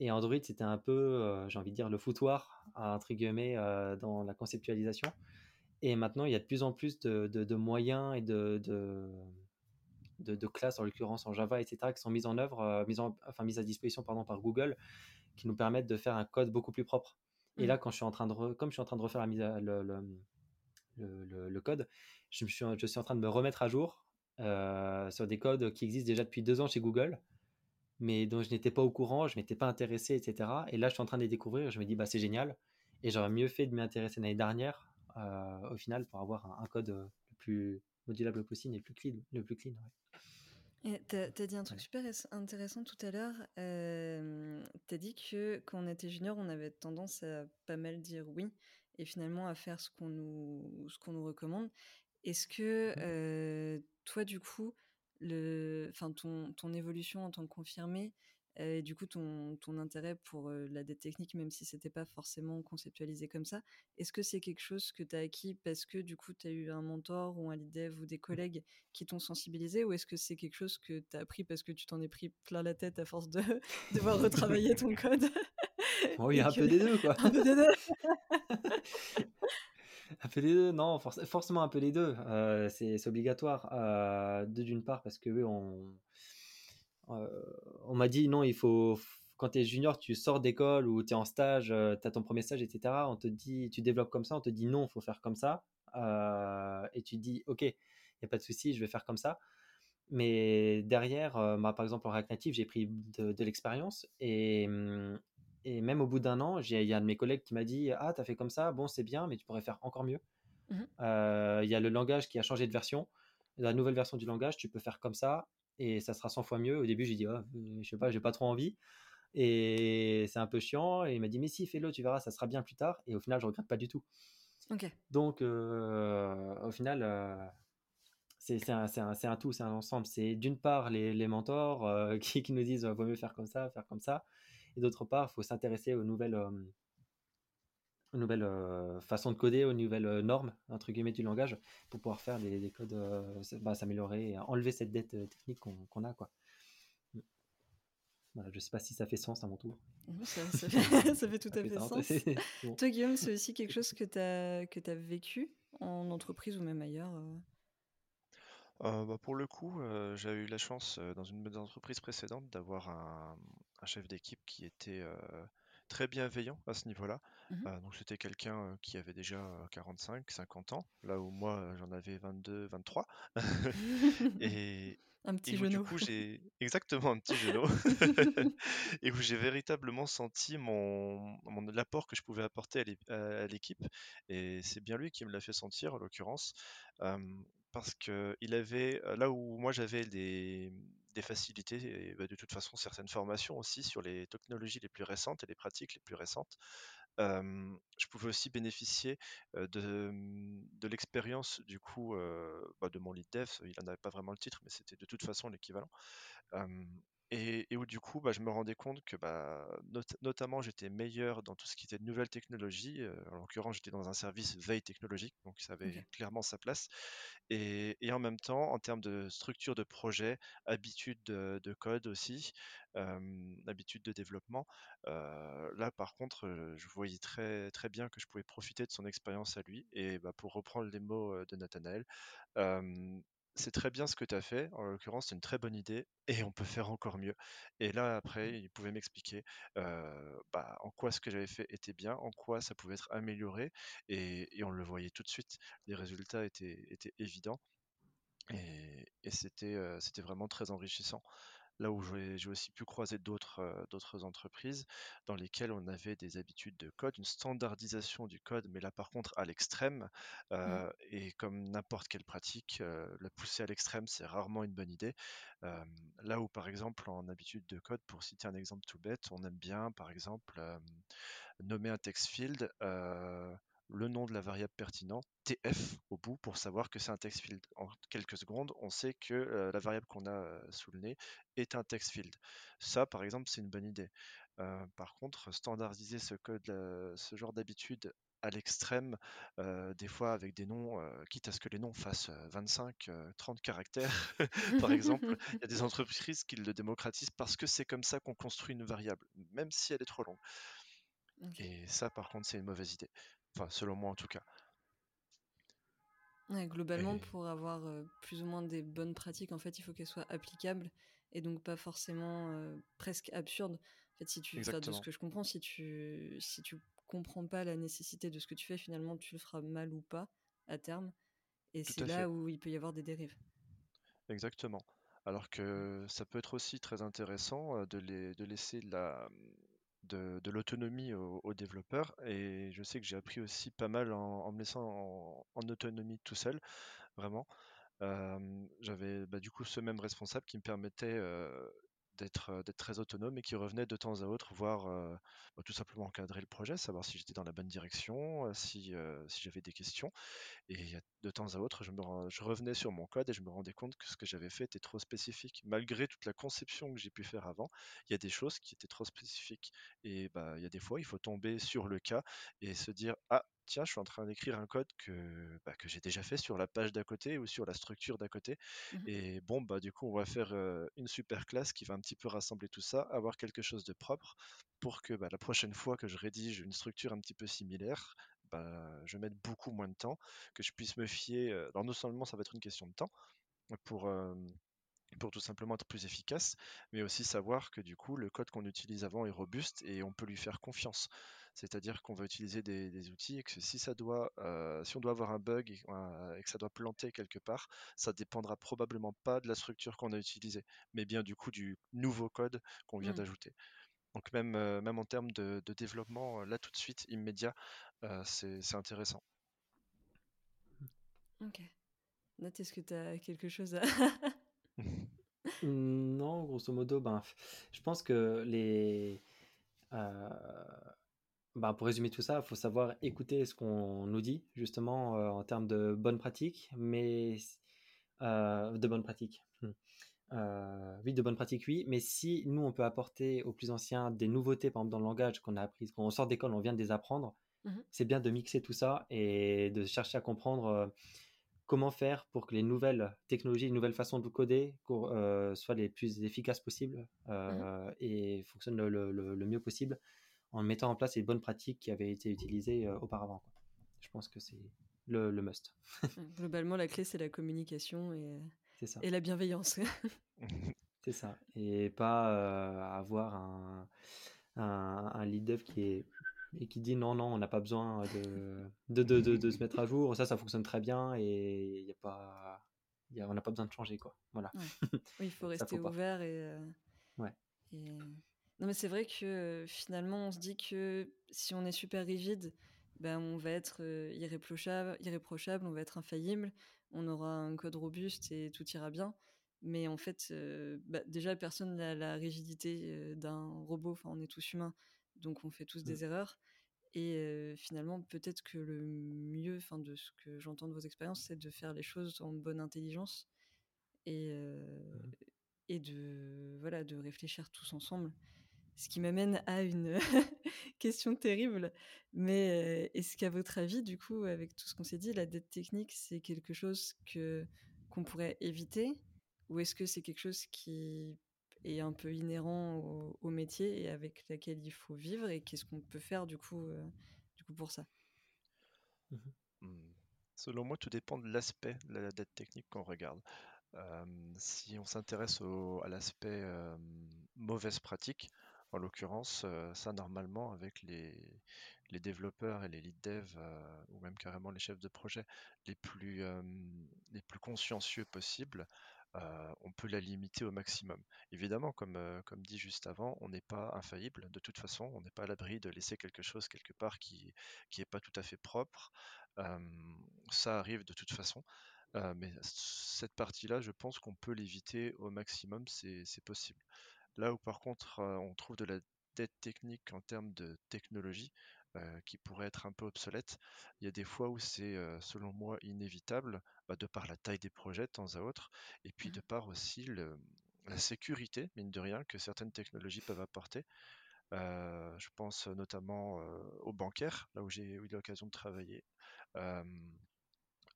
Et Android, c'était un peu, j'ai envie de dire, le foutoir, entre guillemets, dans la conceptualisation. Et maintenant, il y a de plus en plus de, de, moyens et de, de, classes, en l'occurrence en Java, etc., qui sont mises en œuvre, euh, mises, en, enfin, mises à disposition pardon, par Google, qui nous permettent de faire un code beaucoup plus propre. Et là, quand je suis en train de re, comme je suis en train de refaire la mise à, le, le, le, le, code, je, me suis, je suis en train de me remettre à jour sur des codes qui existent déjà depuis deux ans chez Google, mais dont je n'étais pas au courant, je m'étais pas intéressé, etc. Et là, je suis en train de les découvrir. Je me dis, bah, c'est génial. Et j'aurais mieux fait de m'y intéresser l'année dernière, au final, pour avoir un, code le plus modulable possible et le plus clean. Le plus clean tu as, dit un truc super intéressant tout à l'heure. tu as dit que quand on était junior, on avait tendance à pas mal dire oui et finalement à faire ce qu'on nous, ce qu'on nous recommande. Est-ce que mmh. toi, du coup, le, ton, ton évolution en tant que confirmé, et du coup, ton, ton intérêt pour la dette technique, même si c'était pas forcément conceptualisé comme ça, est-ce que c'est quelque chose que tu as acquis parce que du coup, tu as eu un mentor ou un lead dev ou des collègues qui t'ont sensibilisé ou est-ce que c'est quelque chose que tu as appris parce que tu t'en es pris plein la tête à force de devoir retravailler ton code Oh, il y a un peu des deux, quoi. un peu des deux. un peu des deux, non, forcément un peu les deux. c'est obligatoire. Euh, d'une part, parce que oui, on euh, on m'a dit non, il faut quand tu es junior, tu sors d'école ou tu es en stage, euh, tu as ton premier stage, etc. On te dit, tu développes comme ça, on te dit non, il faut faire comme ça. Euh, et tu dis, ok, il n'y a pas de souci, je vais faire comme ça. Mais derrière, par exemple, en React Native, j'ai pris de, l'expérience et, hum, et, même au bout d'un an, il y a un de mes collègues qui m'a dit, ah, tu as fait comme ça, bon, c'est bien, mais tu pourrais faire encore mieux. Mmh il y a le langage qui a changé de version. la nouvelle version du langage, tu peux faire comme ça et ça sera 100 fois mieux. Au début, j'ai dit, oh, je sais pas, j'ai pas trop envie. Et c'est un peu chiant. Et il m'a dit, mais si, fais-le, tu verras, ça sera bien plus tard. Et au final, je regrette pas du tout. Donc, au final, c'est un, un, un, tout, c'est un ensemble. C'est d'une part les, les mentors qui, qui, nous disent, vaut mieux faire comme ça, faire comme ça. Et d'autre part, il faut s'intéresser aux nouvelles aux nouvelles euh, façons de coder, aux nouvelles euh, normes, entre guillemets, du langage, pour pouvoir faire des, codes, euh, bah, s'améliorer enlever cette dette technique qu'on a. Quoi. Mm. Voilà, je ne sais pas si ça fait sens à mon tour. Ça, fait, tout à fait, sens. Toi, Guillaume, c'est aussi quelque chose que tu as, que as vécu en entreprise ou même ailleurs bah, pour le coup, j'ai eu la chance dans une entreprise précédente d'avoir un, un, chef d'équipe qui était très bienveillant à ce niveau-là. Mmh donc c'était quelqu'un qui avait déjà 45, 50 ans, là où moi j'en avais 22, 23. et, un petit genou. Du coup, j'ai exactement un petit genou. et où j'ai véritablement senti mon, mon l'apport que je pouvais apporter à l'équipe. Et c'est bien lui qui me l'a fait sentir, en l'occurrence, parce que il avait là où moi j'avais des des facilités et bah, de toute façon certaines formations aussi sur les technologies les plus récentes et les pratiques les plus récentes. je pouvais aussi bénéficier de, de l'expérience du coup bah, de mon lead dev. Il n'en avait pas vraiment le titre, mais c'était de toute façon l'équivalent. Et, où du coup, bah, je me rendais compte que bah, notamment j'étais meilleur dans tout ce qui était de nouvelles technologies. en l'occurrence, j'étais dans un service veille technologique, donc ça avait clairement sa place. Et, en même temps, en termes de structure de projet, habitude de, code aussi, habitude de développement, là par contre, je voyais très, très bien que je pouvais profiter de son expérience à lui. Et bah, pour reprendre les mots de Nathanaël, c'est très bien ce que tu as fait. En l'occurrence, c'est une très bonne idée et on peut faire encore mieux. Et là, après, mmh. il pouvait m'expliquer bah, en quoi ce que j'avais fait était bien, en quoi ça pouvait être amélioré. Et, on le voyait tout de suite. Les résultats étaient, étaient évidents. Et, et c'était vraiment très enrichissant là où j'ai aussi pu croiser d'autres d'autres entreprises dans lesquelles on avait des habitudes de code, une standardisation du code, mais là par contre à l'extrême. Mmh. Et comme n'importe quelle pratique, la pousser à l'extrême, c'est rarement une bonne idée. là où par exemple en habitude de code, pour citer un exemple tout bête, on aime bien par exemple nommer un text field le nom de la variable pertinente, TF au bout, pour savoir que c'est un text field. En quelques secondes, on sait que euh, la variable qu'on a euh, sous le nez est un text field. Ça, par exemple, c'est une bonne idée. Euh, par contre, standardiser ce code, ce genre d'habitude à l'extrême, des fois avec des noms, quitte à ce que les noms fassent 25, 30 caractères, par exemple, il y a des entreprises qui le démocratisent parce que c'est comme ça qu'on construit une variable, même si elle est trop longue. Et ça, par contre, c'est une mauvaise idée. Enfin, selon moi en tout cas. globalement, pour avoir plus ou moins des bonnes pratiques, en fait, il faut qu'elles soient applicables et donc pas forcément presque absurdes. En fait, si tu, de ce que je comprends, si tu, si tu comprends pas la nécessité de ce que tu fais, finalement, tu le feras mal ou pas à terme. Et c'est là où il peut y avoir des dérives. exactement. Alors que ça peut être aussi très intéressant euh, de, les- de laisser la, de, l'autonomie aux, développeurs. Et je sais que j'ai appris aussi pas mal en, me laissant en, autonomie tout seul, vraiment. J'avais bah, du coup ce même responsable qui me permettait d'être euh, d'être très autonome et qui revenait de temps à autre voir euh, bah, tout simplement encadrer le projet, savoir si j'étais dans la bonne direction, euh, si, j'avais des questions. Et de temps à autre, je revenais sur mon code et je me rendais compte que ce que j'avais fait était trop spécifique. Malgré toute la conception que j'ai pu faire avant, il y a des choses qui étaient trop spécifiques. Et bah, il y a des fois, il faut tomber sur le cas et se dire, ah, tiens, je suis en train d'écrire un code que, bah, que j'ai déjà fait sur la page d'à côté ou sur la structure d'à côté. Mhm. Et bon, bah, du coup, on va faire euh, une super classe qui va un petit peu rassembler tout ça, avoir quelque chose de propre pour que bah, la prochaine fois que je rédige une structure un petit peu similaire, bah, je mette beaucoup moins de temps que je puisse me fier. Alors, non seulement ça va être une question de temps pour, euh, pour tout simplement être plus efficace, mais aussi savoir que du coup, le code qu'on utilise avant est robuste et on peut lui faire confiance. C'est-à-dire qu'on va utiliser des, des outils et que si ça doit, euh, si on doit avoir un bug et, euh, et que ça doit planter quelque part, ça dépendra probablement pas de la structure qu'on a utilisée, mais bien du coup du nouveau code qu'on vient Mm. d'ajouter. Donc même, euh, même en termes de, de développement, là tout de suite, immédiat, euh, c'est c'est intéressant. Ok. Nat, est-ce que tu as quelque chose à... Non, grosso modo, ben, je pense que les, euh, ben, pour résumer tout ça, il faut savoir écouter ce qu'on nous dit, justement, euh, en termes de bonnes pratiques, mais euh, de bonnes pratiques. Hmm. Euh, oui, de bonnes pratiques, oui, mais si nous, on peut apporter aux plus anciens des nouveautés, par exemple dans le langage qu'on a appris, quand on sort d'école, on vient de les apprendre, Mhm. c'est bien de mixer tout ça et de chercher à comprendre comment faire pour que les nouvelles technologies, les nouvelles façons de coder soient les plus efficaces possibles euh, et fonctionnent le, le- le- le mieux possible en mettant en place les bonnes pratiques qui avaient été utilisées euh, auparavant. quoi. Je pense que c'est le, le must. Globalement, la clé, c'est la communication et, C'est ça. et la bienveillance. C'est ça. Et pas euh, avoir un, un, un lead dev qui est et qui dit non, non, on n'a pas besoin de, de, de, de, de se mettre à jour. Ça, ça fonctionne très bien et il y a pas, il y a, on n'a pas besoin de changer. Quoi. Voilà. Oui, il faut rester faut ouvert et, euh, Ouais. et, Non, mais c'est vrai que euh, finalement, on se dit que si on est super rigide, ben, on va être euh, irréprochable, irréprochable, on va être infaillible, on aura un code robuste et tout ira bien. Mais en fait, euh, bah, déjà, personne n'a la rigidité d'un robot. Enfin, on est tous humains, donc on fait tous Mm. des erreurs. Et finalement, peut-être que le mieux, enfin, de ce que j'entends de vos expériences, c'est de faire les choses en bonne intelligence et, Mhm. et de, voilà, de réfléchir tous ensemble. Ce qui m'amène à une question terrible. Mais est-ce qu'à votre avis, du coup, avec tout ce qu'on s'est dit, la dette technique, c'est quelque chose que qu'on pourrait éviter? Ou est-ce que c'est quelque chose qui est un peu inhérent au, métier et avec laquelle il faut vivre? Et qu'est-ce qu'on peut faire, du coup, du coup pour ça? Hmm. Selon moi, tout dépend de l'aspect de la dette technique qu'on regarde. Si on s'intéresse à l'aspect mauvaise pratique, en l'occurrence, euh, ça normalement avec les, développeurs et les lead dev, euh, ou même carrément les chefs de projet les plus, euh, les plus consciencieux possibles, on peut la limiter au maximum. Évidemment, comme, comme dit juste avant, on n'est pas infaillible. De toute façon, on n'est pas à l'abri de laisser quelque chose quelque part qui qui est pas tout à fait propre. Ça arrive de toute façon. Mais cette partie-là, je pense qu'on peut l'éviter au maximum, c'est possible. Là où par contre on trouve de la dette technique en termes de technologie euh, qui pourrait être un peu obsolète, il y a des fois où c'est selon moi inévitable, bah, de par la taille des projets de temps à autre, et puis de par aussi le- la sécurité, mine de rien, que certaines technologies peuvent apporter. Euh, je pense notamment euh, aux bancaires, là où j'ai eu l'occasion de travailler. Euh,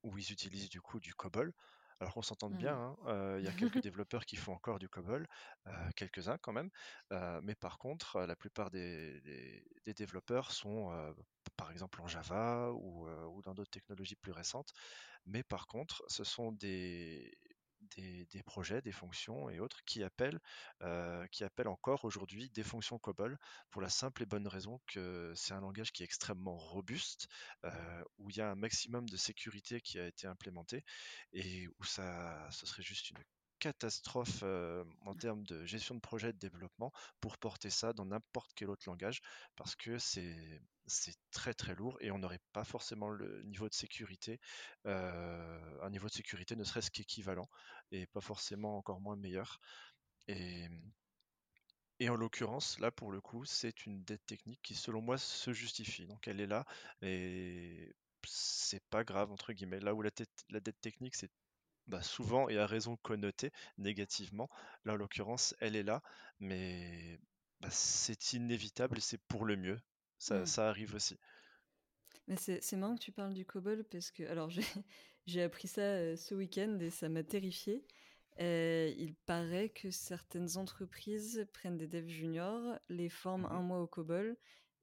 où ils utilisent du coup du COBOL. Alors qu'on s'entende bien, Mhm. hein, euh, il y a quelques développeurs qui font encore du COBOL, euh, quelques-uns quand même, euh, mais par contre, la plupart des, des- des développeurs sont par exemple en Java ou, ou dans d'autres technologies plus récentes, mais par contre, ce sont des, des, projets, des fonctions et autres qui appellent, euh, qui appellent encore aujourd'hui des fonctions COBOL pour la simple et bonne raison que c'est un langage qui est extrêmement robuste, euh, où il y a un maximum de sécurité qui a été implémenté et où ça, ce serait juste une catastrophe en termes de gestion de projet de développement pour porter ça dans n'importe quel autre langage parce que c'est c'est très très lourd et on n'aurait pas forcément le niveau de sécurité, un niveau de sécurité ne serait-ce qu'équivalent et pas forcément encore moins meilleur. Et, et en l'occurrence, là pour le coup, c'est une dette technique qui selon moi se justifie. Donc elle est là et c'est pas grave entre guillemets. Là où la, la dette technique c'est bah, souvent et à raison connotée négativement, là en l'occurrence elle est là, mais bah, c'est inévitable et c'est pour le mieux. Ça, mmh. ça arrive aussi. Mais c'est marrant que tu parles du COBOL parce que alors j'ai appris ça ce week-end et ça m'a terrifié. il paraît que certaines entreprises prennent des devs juniors, les forment mmh un mois au COBOL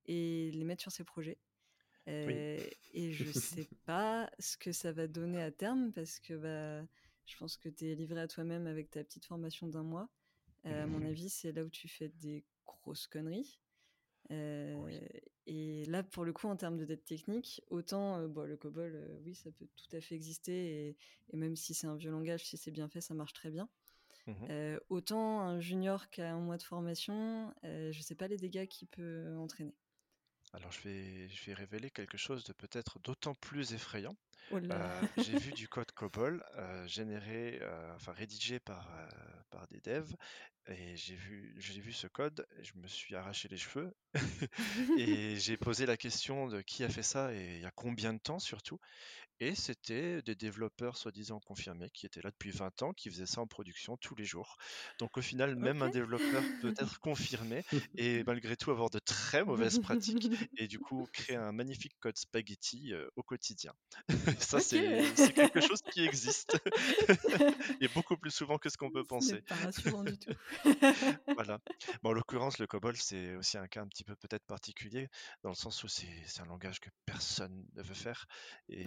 et les mettent sur ces projets. Et je sais pas ce que ça va donner à terme parce que bah, je pense que tu es livré à toi-même avec ta petite formation d'un mois. à mon avis, c'est là où tu fais des grosses conneries. Et là, pour le coup, en termes de dette technique, autant bon, le COBOL, oui, ça peut tout à fait exister. Et, même si c'est un vieux langage, si c'est bien fait, ça marche très bien. Mmh autant un junior qui a un mois de formation, je sais pas les dégâts qu'il peut entraîner. Alors je vais, je vais révéler quelque chose de peut-être d'autant plus effrayant. Oh j'ai vu du code COBOL généré, enfin rédigé par, par des devs et j'ai vu, j'ai vu ce code, et je me suis arraché les cheveux et j'ai posé la question de qui a fait ça et il y a combien de temps surtout. Et c'était des développeurs soi-disant confirmés qui étaient là depuis 20 ans, qui faisaient ça en production tous les jours. Donc au final, même un développeur peut être confirmé et malgré tout avoir de très mauvaises pratiques et du coup créer un magnifique code spaghetti au quotidien. ça, c'est quelque chose qui existe et beaucoup plus souvent que ce qu'on peut penser. pas rassurant du tout. Voilà. Bon, en l'occurrence, le COBOL, c'est aussi un cas un petit peu peut-être particulier dans le sens où c'est un langage que personne ne veut faire et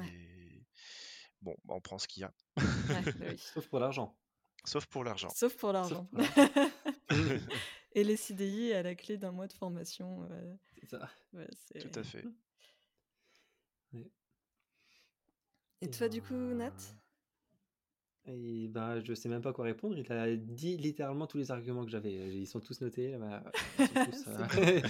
bon, bah, on prend ce qu'il y a. Bah Sauf pour l'argent. Sauf pour l'argent. Sauf pour l'argent. Et les CDI à la clé d'un mois de formation. c'est ça. Tout à fait. Et toi, du coup, Nat? Et ben, je sais même pas quoi répondre. Il a dit littéralement tous les arguments que j'avais. Ils sont tous notés. Bah, euh,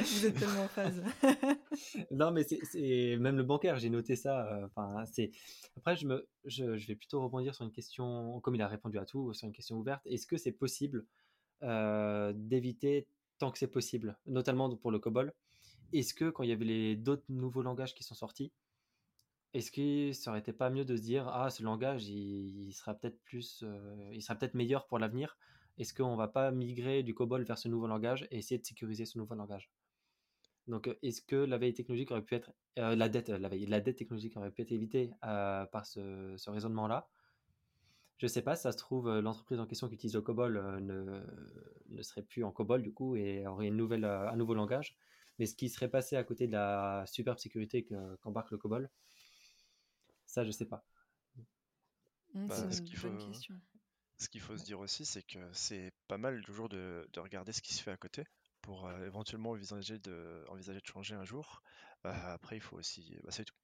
Vous êtes tellement en phase. non, mais c'est même le bancaire. J'ai noté ça. Euh, enfin, c'est après je me je, je, vais plutôt rebondir sur une question comme il a répondu à tout sur une question ouverte. Est-ce que c'est possible euh, d'éviter tant que c'est possible, notamment pour le COBOL? Est-ce que quand il y avait les d'autres nouveaux langages qui sont sortis est-ce que ça aurait pas mieux de se dire ah ce langage il, sera peut-être plus euh, peut-être meilleur pour l'avenir. Est-ce qu'on va pas migrer du COBOL vers ce nouveau langage et essayer de sécuriser ce nouveau langage? Donc euh, est-ce que la veille technologique aurait pu être euh, la dette veille technologique aurait pu être évitée par ce, raisonnement là Je sais pas, ça se trouve l'entreprise en question qui utilise le COBOL ne, ne serait plus en COBOL du coup et aurait une un nouveau langage. Mais ce qui serait passé à côté de la superbe sécurité qu'embarque le COBOL, ça, je sais pas. Mmh, bah, ce qu'il faut, ce qu'il faut se dire aussi, c'est que c'est pas mal toujours de, de, regarder ce qui se fait à côté pour euh, éventuellement envisager de, envisager de changer un jour. Euh, après, il faut aussi, bah, tout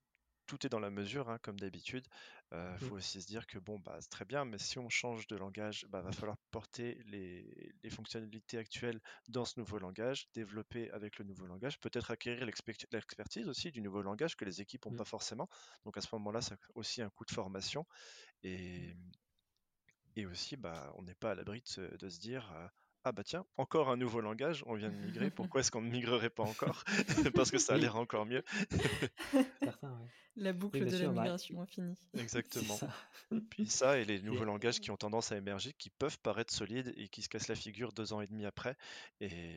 est dans la mesure, hein, comme d'habitude. Il euh, mmh. faut aussi se dire que bon, bah, c'est très bien, mais si on change de langage, bah, va falloir porter les, les, fonctionnalités actuelles dans ce nouveau langage, développer avec le nouveau langage, peut-être acquérir l'expertise aussi du nouveau langage que les équipes n'ont mmh. pas forcément. Donc à ce moment-là, ça a aussi un coût de formation. Et, mmh. et aussi, bah, on n'est pas à l'abri de, de, se dire. Ah bah tiens, encore un nouveau langage, on vient de migrer, pourquoi est-ce qu'on ne migrerait pas encore? Parce que ça a l'air encore mieux. La boucle de la bah, migration infinie. Exactement. Puis ça et les nouveaux langages qui ont tendance à émerger, qui peuvent paraître solides et qui se cassent la figure deux ans et demi après. Et,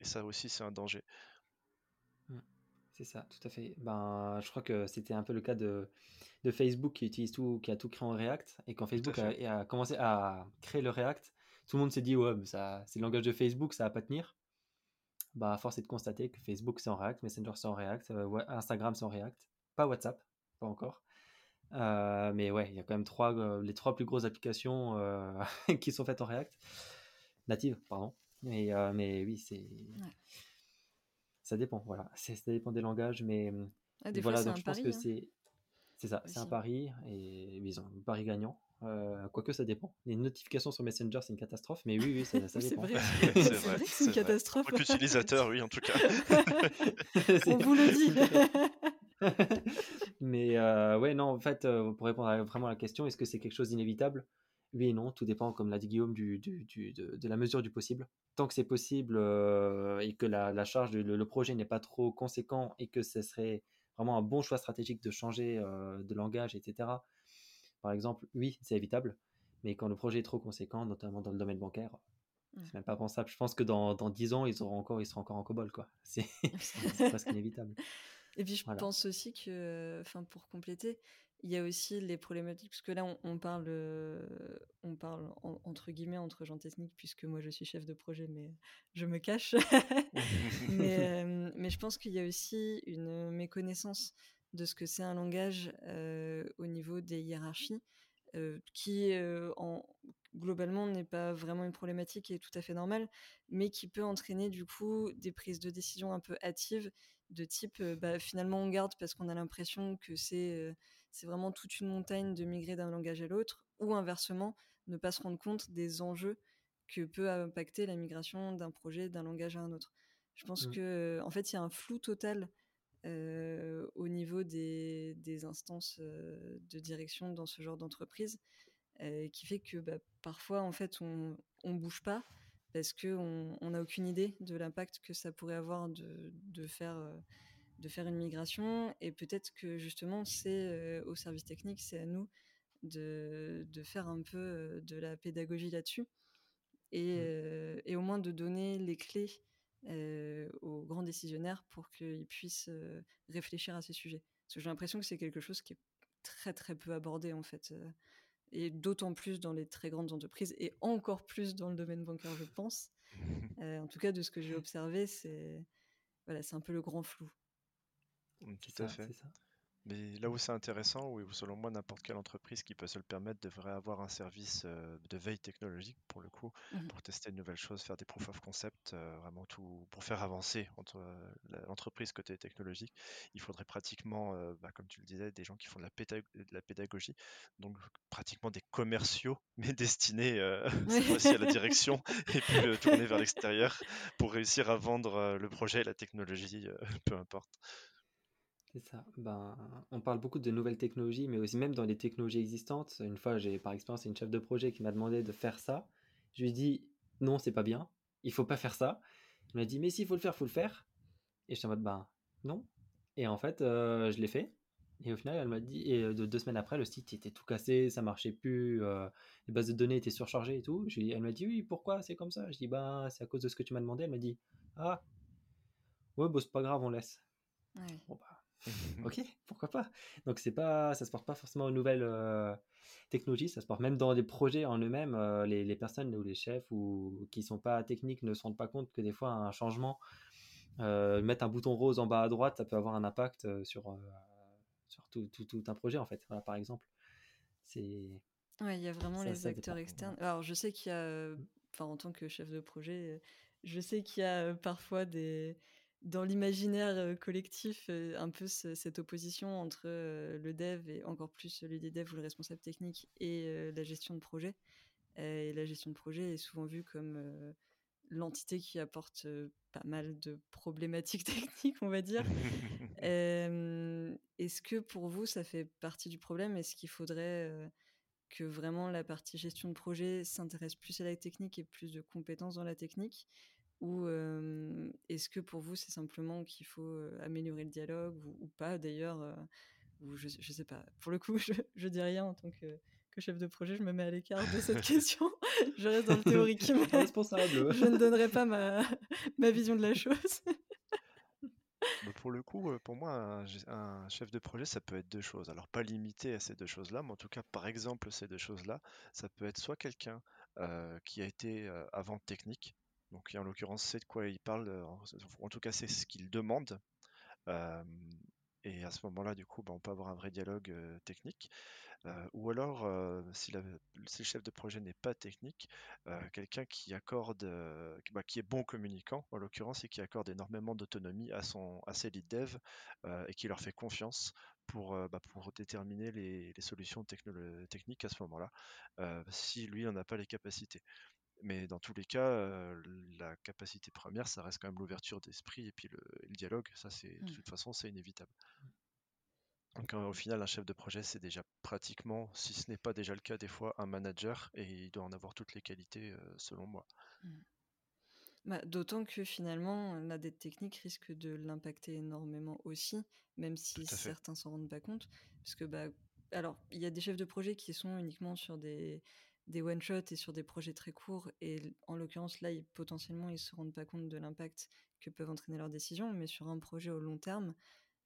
ça aussi, c'est un danger. Mmh. C'est ça, tout à fait. Ben, je crois que c'était un peu le cas de, de, Facebook qui utilise tout, qui a tout créé en React. Et quand Facebook a, commencé à créer le React, tout le monde s'est dit ouais, ça, c'est le langage de Facebook, ça va pas tenir. Bah, force est de constater que Facebook c'est en React, Messenger c'est en React, euh, Instagram c'est en React, pas WhatsApp, pas encore. Euh, mais ouais, il y a quand même trois, euh, les trois plus grosses applications qui sont faites en React, native, pardon. Mais, mais oui, c'est. Ça dépend, voilà. Ça dépend des langages, mais ah, des voilà, fois, donc je pense que hein. c'est C'est ça, c'est un pari et ils ont un pari gagnant. Euh, quoique ça dépend. Les notifications sur Messenger, c'est une catastrophe, mais oui, oui, ça, ça dépend. c'est vrai, c'est vrai, c'est une catastrophe. En tant qu'utilisateur, oui, en tout cas. On vous le dit. mais euh, ouais, non, en fait, euh, pour répondre à, vraiment à la question, est-ce que c'est quelque chose d'inévitable? Oui et non, tout dépend, comme l'a dit Guillaume, du, du, du de, de, la mesure du possible. Tant que c'est possible euh, et que la, la charge, de, le, projet n'est pas trop conséquent et que ce serait vraiment un bon choix stratégique de changer euh, de langage, etc. Par exemple, oui, c'est évitable, mais quand le projet est trop conséquent, notamment dans le domaine bancaire, c'est même pas pensable. Je pense que dans, dans 10 ans, ils, auront encore, ils seront encore en COBOL. Quoi. C'est, presque inévitable. Et puis, je pense aussi que, enfin, pour compléter, il y a aussi les problématiques, parce que là, on, parle, euh, on parle entre guillemets entre gens techniques, puisque moi je suis chef de projet, mais je me cache. mais, euh, mais, je pense qu'il y a aussi une méconnaissance de ce que c'est un langage au niveau des hiérarchies, qui en, globalement n'est pas vraiment une problématique et est tout à fait normale, mais qui peut entraîner du coup des prises de décision un peu hâtives de type bah, finalement on garde parce qu'on a l'impression que c'est c'est vraiment toute une montagne de migrer d'un langage à l'autre, ou inversement, ne pas se rendre compte des enjeux que peut impacter la migration d'un projet d'un langage à un autre. Je pense qu'en mmh. que en fait, il y a un flou total au niveau des, des instances de direction dans ce genre d'entreprise, qui fait que bah, parfois, en fait, on ne bouge pas parce qu'on n'a aucune idée de l'impact que ça pourrait avoir de, de faire de faire une migration et peut-être que justement c'est euh, au service technique, c'est à nous de, de, faire un peu euh, de la pédagogie là-dessus et, mmh. euh, et, au moins de donner les clés aux grands décisionnaires pour qu'ils puissent réfléchir à ces sujets. Parce que j'ai l'impression que c'est quelque chose qui est très très peu abordé en fait et d'autant plus dans les très grandes entreprises et encore plus dans le domaine bancaire je pense. en tout cas de ce que j'ai observé c'est voilà, c'est un peu le grand flou. Tout à fait. Mais là où c'est intéressant, où selon moi, n'importe quelle entreprise qui peut se le permettre devrait avoir un service euh, de veille technologique pour le coup, mmh pour tester de nouvelles choses, faire des proof of concept, euh, vraiment tout pour faire avancer entre euh, l'entreprise côté technologique. Il faudrait pratiquement, bah, comme tu le disais, des gens qui font de la, de la pédagogie, donc pratiquement des commerciaux, mais destinés aussi à la direction et puis tournés vers l'extérieur pour réussir à vendre le projet et la technologie, peu importe. C'est ça. Ben, on parle beaucoup de nouvelles technologies, mais aussi même dans les technologies existantes. Une fois, j'ai par expérience une chef de projet qui m'a demandé de faire ça. Je lui ai dit non, c'est pas bien. Il faut pas faire ça. Il m'a dit mais s'il faut le faire, faut le faire. Et j'étais en mode ben non. Et en fait, euh, je l'ai fait. Et au final, elle m'a dit, et euh, deux semaines après, le site était tout cassé, ça marchait plus, euh, les bases de données étaient surchargées et tout. Elle m'a dit oui, pourquoi c'est comme ça? Je dis ben c'est à cause de ce que tu m'as demandé. Elle m'a dit ah ouais, bon, c'est pas grave, on laisse. Bon, bah, ok, pourquoi pas. Donc c'est pas, ça se porte pas forcément aux nouvelles euh, technologies, ça se porte même dans des projets en eux-mêmes. Euh, les, personnes ou les chefs ou qui sont pas techniques ne se rendent pas compte que des fois un changement, euh, mettre un bouton rose en bas à droite, ça peut avoir un impact sur sur tout, tout, un projet en fait. par exemple, c'est. Ouais, il y a vraiment les acteurs externes. Alors je sais qu'il y a, enfin en tant que chef de projet, je sais qu'il y a parfois des dans l'imaginaire collectif un peu cette opposition entre le dev et encore plus le dev ou le responsable technique et la gestion de projet. Et la gestion de projet est souvent vue comme l'entité qui apporte pas mal de problématiques techniques, on va dire. Est-ce que pour vous, ça fait partie du problème? Est-ce qu'il faudrait que vraiment la partie gestion de projet s'intéresse plus à la technique et plus de compétences dans la technique? Ou est-ce que pour vous, c'est simplement qu'il faut améliorer le dialogue ou, pas d'ailleurs ou je, ne sais pas. Pour le coup, je, je dis rien en tant que, chef de projet, je me mets à l'écart de cette question. je reste dans le théorique. Responsable. je ne donnerai pas ma, ma vision de la chose. Pour le coup, pour moi, un, chef de projet, ça peut être deux choses. Alors, pas limité à ces deux choses-là, mais en tout cas, par exemple, ces deux choses-là, ça peut être soit quelqu'un qui a été avant technique, donc en l'occurrence, c'est de quoi il parle, euh, en tout cas c'est ce qu'il demande. Euh, et à ce moment-là, du coup, bah, on peut avoir un vrai dialogue euh, technique. ou alors, si, le chef de projet n'est pas technique, quelqu'un qui accorde, bah, qui est bon communicant, en l'occurrence, et qui accorde énormément d'autonomie à, son, à ses lead dev et qui leur fait confiance pour, bah, pour déterminer les, solutions techniques à ce moment-là, si lui n'en a pas les capacités. Mais dans tous les cas, la capacité première, ça reste quand même l'ouverture d'esprit et puis le, dialogue. Ça, c'est de mmh. toute façon, c'est inévitable. Donc au final, un chef de projet, c'est déjà pratiquement, si ce n'est pas déjà le cas des fois, un manager et il doit en avoir toutes les qualités selon moi. Mmh. Bah, d'autant que finalement, la dette technique risque de l'impacter énormément aussi, même si certains s'en rendent pas compte. Parce que, bah, alors, il y a des chefs de projet qui sont uniquement sur des, des one-shots et sur des projets très courts. Et en l'occurrence, là, potentiellement, ils se rendent pas compte de l'impact que peuvent entraîner leurs décisions. Mais sur un projet au long terme,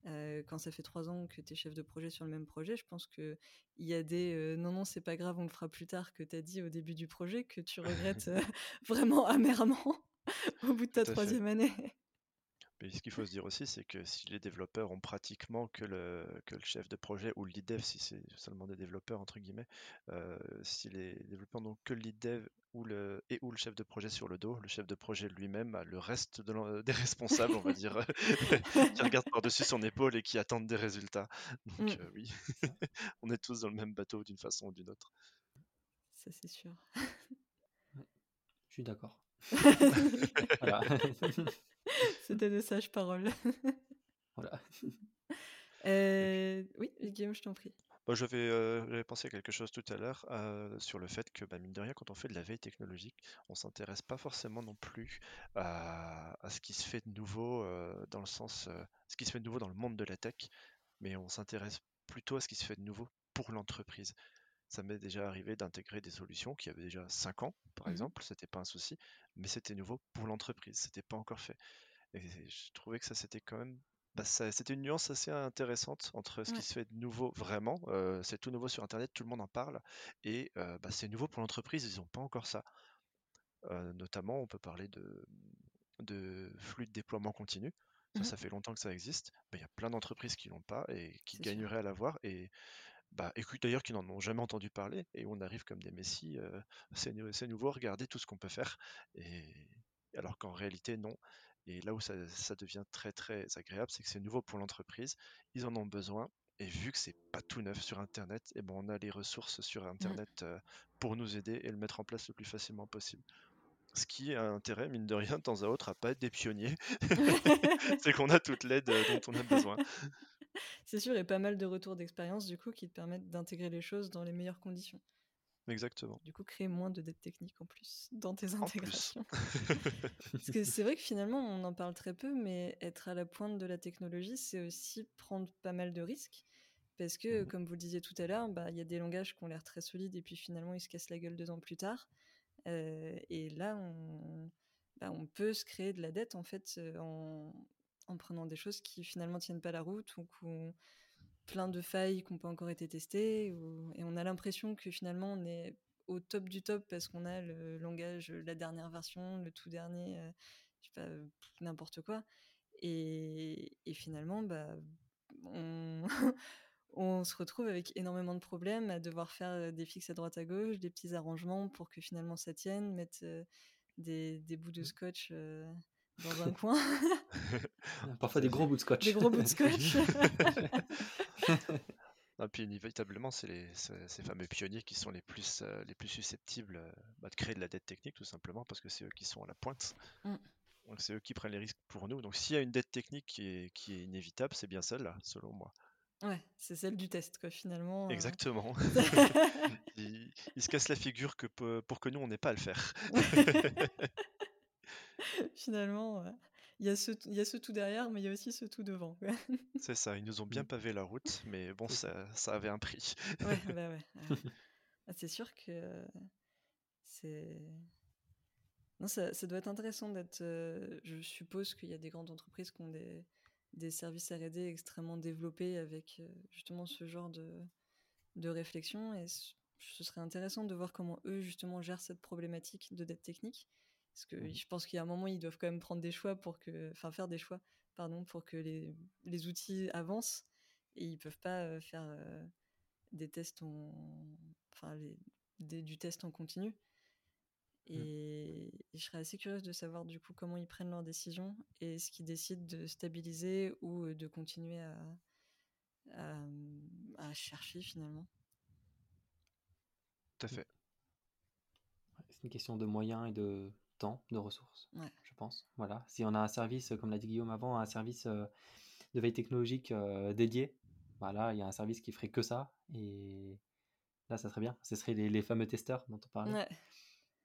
euh, quand ça fait trois ans que tu es chef de projet sur le même projet, je pense qu'il y a des euh, non, non, c'est pas grave, on le fera plus tard que tu as dit au début du projet que tu regrettes euh, vraiment amèrement au bout de ta troisième année. Mais ce qu'il faut se dire aussi, c'est que si les développeurs ont pratiquement que le, que le chef de projet ou le lead dev, si c'est seulement des développeurs, entre guillemets, si les développeurs n'ont que le lead dev ou le, et ou le chef de projet sur le dos, le chef de projet lui-même a le reste des responsables, on va dire, qui regardent par-dessus son épaule et qui attendent des résultats. Donc mmh. oui, on est tous dans le même bateau d'une façon ou d'une autre. Ça c'est sûr. Je suis d'accord. C'était de sages paroles. voilà. Euh, oui, Guillaume, je t'en prie. Bah, euh, j'avais pensé à quelque chose tout à l'heure euh, sur le fait que, bah, mine de rien, quand on fait de la veille technologique, on s'intéresse pas forcément non plus à, ce qui se fait de nouveau dans le sens, ce qui se fait de nouveau dans le monde de la tech, mais on s'intéresse plutôt à ce qui se fait de nouveau pour l'entreprise. Ça m'est déjà arrivé d'intégrer des solutions qui avaient déjà 5 ans, par mmh exemple, c'était pas un souci, mais c'était nouveau pour l'entreprise, c'était pas encore fait. Et je trouvais que ça c'était quand même bah, c'était une nuance assez intéressante entre ce qui se fait de nouveau vraiment, euh, c'est tout nouveau sur Internet, tout le monde en parle, et euh, bah, c'est nouveau pour l'entreprise, ils n'ont pas encore ça. Euh, notamment, on peut parler de, de flux de déploiement continu. Ça, mmh ça fait longtemps que ça existe. Il y a plein d'entreprises qui l'ont pas et qui gagneraient à l'avoir. Et bah, écoute d'ailleurs qui n'en ont jamais entendu parler et on arrive comme des messies, c'est nouveau, regardez tout ce qu'on peut faire. Et alors qu'en réalité non. Et là où ça, devient très très agréable, c'est que c'est nouveau pour l'entreprise, ils en ont besoin, et vu que c'est pas tout neuf sur Internet, et eh ben on a les ressources sur mmh. Internet pour nous aider et le mettre en place le plus facilement possible. Ce qui a intérêt, mine de rien, de temps à autre, à pas être des pionniers, c'est qu'on a toute l'aide dont on a besoin. C'est sûr, et pas mal de retours d'expérience du coup qui te permettent d'intégrer les choses dans les meilleures conditions. Exactement. Du coup, créer moins de dettes techniques en plus dans tes intégrations. Parce que c'est vrai que finalement, on en parle très peu, mais être à la pointe de la technologie, c'est aussi prendre pas mal de risques. Parce que, mmh comme vous le disiez tout à l'heure, bah, il y a des langages qui ont l'air très solides et puis finalement, ils se cassent la gueule deux ans plus tard. Euh, et là, on, bah, on peut se créer de la dette en fait euh, en, en prenant des choses qui finalement tiennent pas la route ou qu'on plein de failles qui n'ont pas encore été testées, et on a l'impression que finalement on est au top du top parce qu'on a le langage, la dernière version, le tout dernier, euh, je sais pas, n'importe quoi. Et, finalement, bah, on, se retrouve avec énormément de problèmes à devoir faire des fixes à droite à gauche, des petits arrangements pour que finalement ça tienne, mettre euh, des, bouts de mmh. scotch euh, dans un coin. Parfois des gros bouts de scotch. Des gros bouts de scotch. Et puis inévitablement, c'est ces fameux pionniers qui sont les plus, euh, les plus susceptibles euh, bah, de créer de la dette technique, tout simplement, parce que c'est eux qui sont à la pointe. Mm. Donc c'est eux qui prennent les risques pour nous. Donc s'il y a une dette technique qui est, qui est inévitable, c'est bien celle-là, selon moi. Ouais, c'est celle du test, quoi, finalement. Euh. Exactement. il, se casse la figure que pour que nous, on n'ait pas à le faire. finalement, il y, a ce, y a ce tout derrière, mais il y a aussi ce tout devant. C'est ça, ils nous ont bien mmh. pavé la route, mais bon, ça, ça avait un prix. ouais, bah ouais. Ah, c'est sûr que c'est. Non, ça, ça, doit être intéressant d'être. je suppose qu'il y a des grandes entreprises qui ont des, des services RD extrêmement développés avec justement ce genre de, de réflexion. Et ce serait intéressant de voir comment eux, justement, gèrent cette problématique de dette technique. Parce que mmh je pense qu'il y a un moment, ils doivent quand même prendre des choix pour que, enfin, faire des choix, pardon, pour que les, les outils avancent. Et ils peuvent pas faire des tests en, enfin du test en continu. Mmh. Et, je serais assez curieuse de savoir du coup comment ils prennent leurs décisions et ce qu'ils décident de stabiliser ou de continuer à, à, chercher finalement. Tout à fait. C'est une question de moyens et de temps, de ressources, je pense. Voilà. Si on a un service, comme l'a dit Guillaume avant, un service de veille technologique dédié, voilà, il y a un service qui ferait que ça. Et là, ça serait bien. Ce seraient les, les fameux testeurs dont on parlait.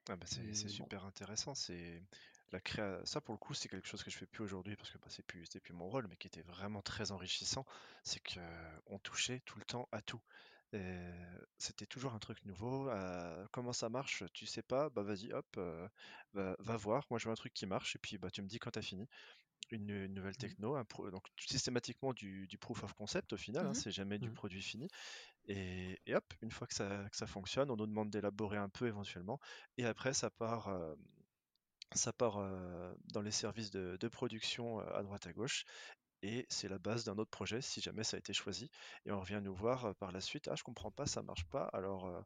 Ah bah, c'est super intéressant. C'est la créa... Ça, pour le coup, c'est quelque chose que je fais plus aujourd'hui parce que bah, c'est plus, plus mon rôle, mais qui était vraiment très enrichissant. C'est que on touchait tout le temps à tout. C'était toujours un truc nouveau. comment ça marche, tu sais pas, bah vas-y, hop, euh, va, voir. Moi, je vois un truc qui marche et puis bah tu me dis quand tu as fini. Une, nouvelle mmh. techno, donc systématiquement du, proof of concept au final, hein, mmh c'est jamais du mmh. produit fini. Et, hop, une fois que ça, fonctionne, on nous demande d'élaborer un peu éventuellement. Et après, ça part, euh, ça part euh, dans les services de, production euh, à droite à gauche. Et c'est la base d'un autre projet si jamais ça a été choisi. Et on revient nous voir par la suite. Ah, je comprends pas, ça marche pas. Alors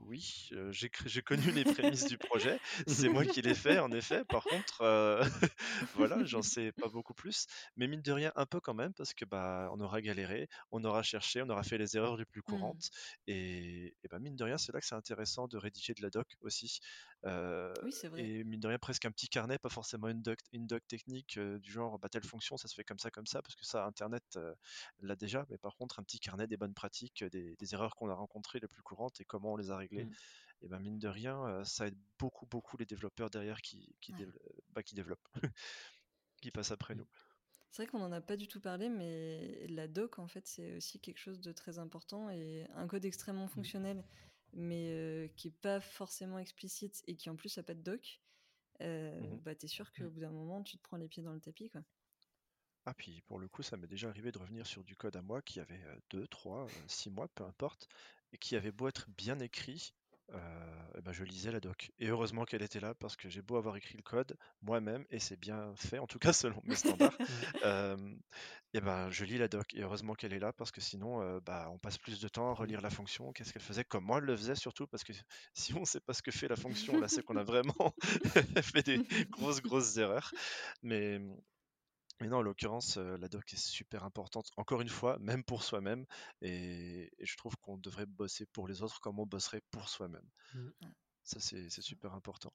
oui, j'ai connu les prémices du projet. C'est moi qui l'ai fait, en effet. Par contre, voilà, j'en sais pas beaucoup plus. Mais mine de rien, un peu quand même, parce que bah, on aura galéré, on aura cherché, on aura fait les erreurs les plus mmh. courantes. Et, bah, mine de rien, c'est là que c'est intéressant de rédiger de la doc aussi. Oui, c'est vrai. Et mine de rien, presque un petit carnet, pas forcément une doc, une doc technique du genre bah, telle fonction, ça se fait comme ça, comme ça, parce que ça, Internet l'a déjà. Mais par contre, un petit carnet des bonnes pratiques, des, des erreurs qu'on a rencontrées les plus courantes et comment on les a réglé. Mmh. Et ben mine de rien, ça aide beaucoup, beaucoup les développeurs derrière qui, qui, bah, qui développent, qui passent après mmh. nous. C'est vrai qu'on n'en a pas du tout parlé, mais la doc, en fait, c'est aussi quelque chose de très important et un code extrêmement mmh. Mais qui n'est pas forcément explicite et qui en plus n'a pas de doc. Euh, bah, t'es sûr qu'au bout d'un moment, tu te prends les pieds dans le tapis, quoi. Ah, puis pour le coup, ça m'est déjà arrivé de revenir sur du code à moi qui avait 2, 3, 6 mois, peu importe, et qui avait beau être bien écrit, euh, ben je lisais la doc. Et heureusement qu'elle était là parce que j'ai beau avoir écrit le code moi-même et c'est bien fait, en tout cas selon mes standards. et ben je lis la doc et heureusement qu'elle est là parce que sinon euh, bah, on passe plus de temps à relire la fonction, qu'est-ce qu'elle faisait, comment elle le faisait surtout parce que si on sait pas ce que fait la fonction, là c'est qu'on a vraiment fait des grosses grosses erreurs. Mais mais non, en l'occurrence, la doc est super importante, encore une fois, même pour soi-même, et, je trouve qu'on devrait bosser pour les autres comme on bosserait pour soi-même. Mmh. Ça, c'est super important.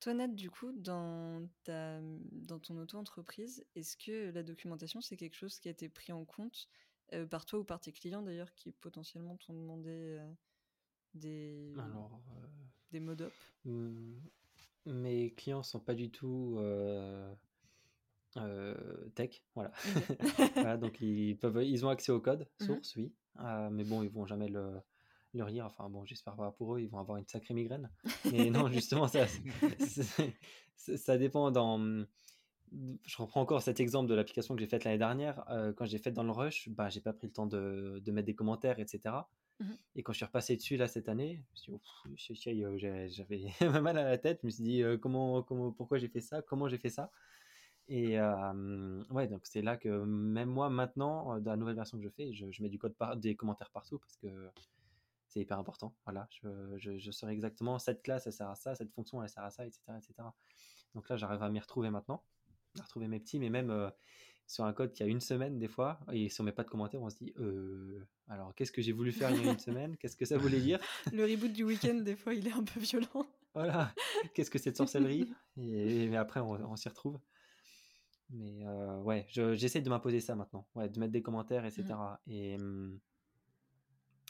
Toi, Nat, du coup, dans, ta, dans ton auto-entreprise, est-ce que la documentation, c'est quelque chose qui a été pris en compte par toi ou par tes clients, d'ailleurs, qui potentiellement t'ont demandé des, des mod mmh, Mes clients sont pas du tout euh, tech, voilà. Donc ils peuvent, ils ont accès au code mmh source, oui, euh, mais bon, ils vont jamais le, le lire. Enfin bon, j'espère pas pour eux, ils vont avoir une sacrée migraine. Mais non, justement, ça, ça dépend. Dans, je reprends encore cet exemple de l'application que j'ai faite l'année dernière. Euh, quand j'ai fait dans le rush, bah j'ai pas pris le temps de, de mettre des commentaires, etc. Mmh Et quand je suis repassé dessus là cette année, j'avais mal à la tête. Je me suis dit comment, comment, pourquoi j'ai fait ça, comment j'ai fait ça? Et ouais, donc c'est là que même moi maintenant, dans la nouvelle version que je fais, je, mets du code par, des commentaires partout parce que c'est hyper important. Voilà, je, je, je saurais exactement cette classe elle sert à ça, cette fonction elle sert à ça, etc. etc. Donc là, j'arrive à m'y retrouver maintenant, à retrouver mes petits, mais même sur un code qui a une semaine des fois, et si on met pas de commentaires, on se dit euh, alors qu'est-ce que j'ai voulu faire il y a une semaine? Qu'est-ce que ça voulait dire? Le reboot du week-end, des fois, il est un peu violent. Voilà, qu'est-ce que c'est de sorcellerie et, mais après, on, on s'y retrouve. Mais euh, ouais, j'essaie de m'imposer ça maintenant, ouais, de mettre des commentaires, etc. Mmh. Et, mmh,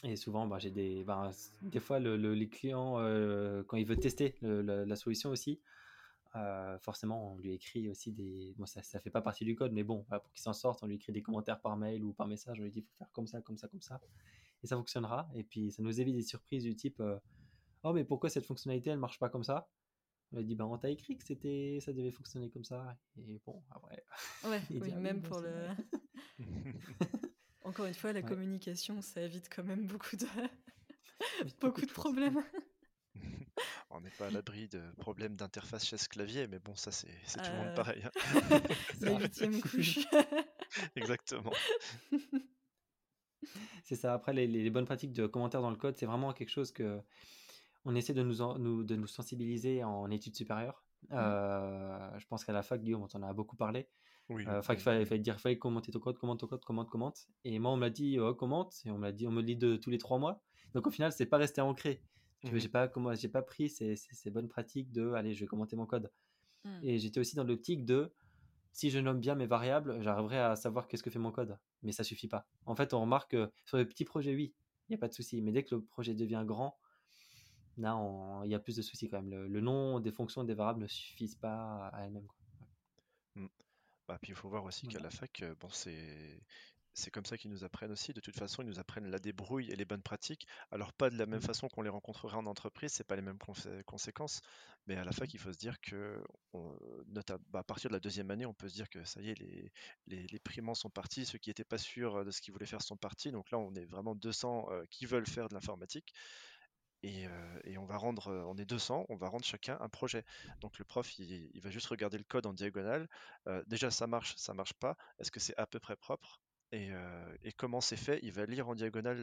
et souvent, bah, j'ai des, bah, des fois, le, les clients, euh, quand ils veulent tester la, solution aussi, euh, forcément, on lui écrit aussi des. Bon, ça, ça fait pas partie du code, mais bon, pour qu'il s'en sorte, on lui écrit des commentaires par mail ou par message. On lui dit, il faut faire comme ça, comme ça, comme ça. Et ça fonctionnera. Et puis, ça nous évite des surprises du type, oh, mais pourquoi cette fonctionnalité, elle marche pas comme ça? On a dit, bah, on t'a écrit que c'était, ça devait fonctionner comme ça. Et bon, après. Ouais, oui, même pour le. Encore une fois, la communication, ça évite quand même beaucoup de, beaucoup de problèmes. on n'est pas à l'abri de problèmes d'interface chaise clavier, mais bon, ça c'est tout le monde euh, pareil. Hein. La huitième couche. Exactement. C'est ça. Après, les, les bonnes pratiques de commentaires dans le code, c'est vraiment quelque chose que on essaie de nous, nous, de nous sensibiliser en études supérieures. Mmh. Euh, je pense qu'à la fac, Guillaume, on en a beaucoup parlé. Oui, euh, il fallait, fallait, dire, fallait commenter ton code, commente ton code, commente, commente. Et moi, on m'a dit, oh, commente, et on m'a dit, on me le dit de tous les trois mois. Donc au final, c'est pas resté ancré. N'ai J'ai pas, j'ai pas pris ces, ces, bonnes pratiques de, allez, je vais commenter mon code. Mmh. Et j'étais aussi dans l'optique de, si je nomme bien mes variables, j'arriverai à savoir qu'est-ce que fait mon code. Mais ça suffit pas. En fait, on remarque que sur les petits projets, oui, il n'y a pas de souci. Mais dès que le projet devient grand, là, il y a plus de soucis quand même. Le, nom des fonctions des variables ne suffisent pas à elles-mêmes. Mmh. Bah, puis il faut voir aussi qu'à la fac, euh, bon, c'est c'est comme ça qu'ils nous apprennent aussi. De toute façon, ils nous apprennent la débrouille et les bonnes pratiques. Alors pas de la même mmh. façon qu'on les rencontrerait en entreprise, c'est pas les mêmes conséquences. Mais à la fac, il faut se dire que bah, à partir de la deuxième année, on peut se dire que ça y est, les, les, les primants sont partis, ceux qui n'étaient pas sûrs de ce qu'ils voulaient faire sont partis. Donc là, on est vraiment 200 euh, qui veulent faire de l'informatique. Euh, et, on va rendre, euh, on est 200, on va rendre chacun un projet. Donc le prof, il, va juste regarder le code en diagonale. Euh, déjà, ça marche, ça marche pas. Est-ce que c'est à peu près propre? Et, comment c'est fait? Il va lire en diagonale,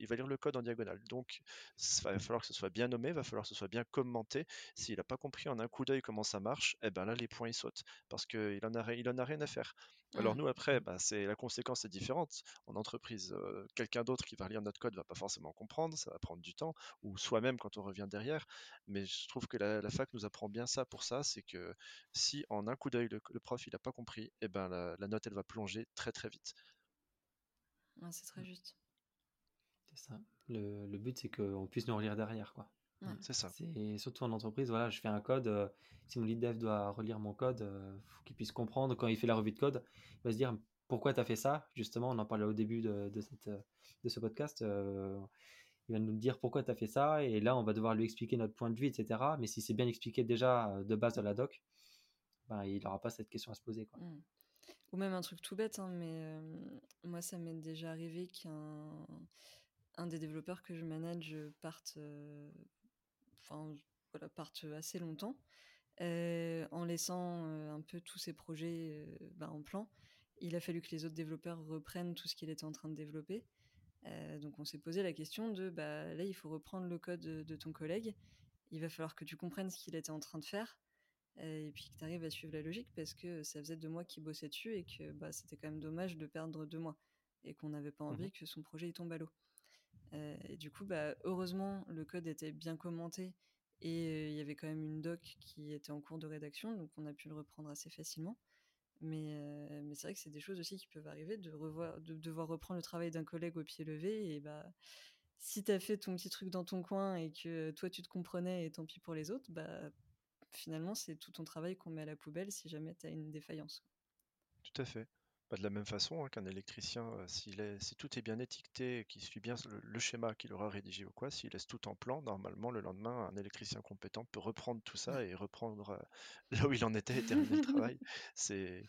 il va lire le code en diagonale. Donc, il va falloir que ce soit bien nommé, il va falloir que ce soit bien commenté. S'il n'a pas compris en un coup d'œil comment ça marche, eh ben là, les points ils sautent parce qu'il en en a rien à faire. Alors mmh. nous après, bah, c'est la conséquence est différente. En entreprise, quelqu'un d'autre qui va lire notre code va pas forcément comprendre, ça va prendre du temps, ou soi-même quand on revient derrière. Mais je trouve que la, fac nous apprend bien ça pour ça, c'est que si en un coup d'œil le, prof il n'a pas compris, et eh ben la, note elle va plonger très très vite. c'est très juste. C'est ça. Le, le but c'est qu'on puisse nous relire derrière quoi. C'est ça. C'est surtout en entreprise, voilà, je fais un code. Euh, si mon lead dev doit relire mon code, il euh, faut qu'il puisse comprendre quand il fait la revue de code. Il va se dire pourquoi tu as fait ça? Justement, on en parlait au début de, de, cette, de ce podcast. Euh, il va nous dire pourquoi tu as fait ça. Et là, on va devoir lui expliquer notre point de vue, etc. Mais si c'est bien expliqué déjà de base de la doc, ben, il n'aura pas cette question à se poser. Quoi. Mmh. Ou même un truc tout bête, hein, mais moi, ça m'est déjà arrivé qu'un un des développeurs que je manage parte enfin, voilà, partent assez longtemps, en laissant un peu tous ces projets bah, en plan. Il a fallu que les autres développeurs reprennent tout ce qu'il était en train de développer. donc on s'est posé la question de bah, là il faut reprendre le code de, ton collègue, il va falloir que tu comprennes ce qu'il était en train de faire et puis que tu arrives à suivre la logique parce que ça faisait deux mois qu'il bossait dessus et que bah, c'était quand même dommage de perdre deux mois et qu'on n'avait pas mmh envie que son projet il tombe à l'eau. Euh, et du coup, bah, heureusement, le code était bien commenté et euh, il y avait quand même une doc qui était en cours de rédaction, donc on a pu le reprendre assez facilement. Mais, euh, c'est vrai que c'est des choses aussi qui peuvent arriver, de devoir reprendre le travail d'un collègue au pied levé. Et bah, si tu as fait ton petit truc dans ton coin et que toi tu te comprenais et tant pis pour les autres, bah, finalement c'est tout ton travail qu'on met à la poubelle si jamais tu as une défaillance. Tout à fait de la même façon hein, qu'un électricien, euh, s'il est, si tout est bien étiqueté, qu'il suit bien le, schéma qu'il aura rédigé ou quoi, s'il laisse tout en plan, normalement le lendemain, un électricien compétent peut reprendre tout ça et reprendre euh, là où il en était et terminer le travail. C'est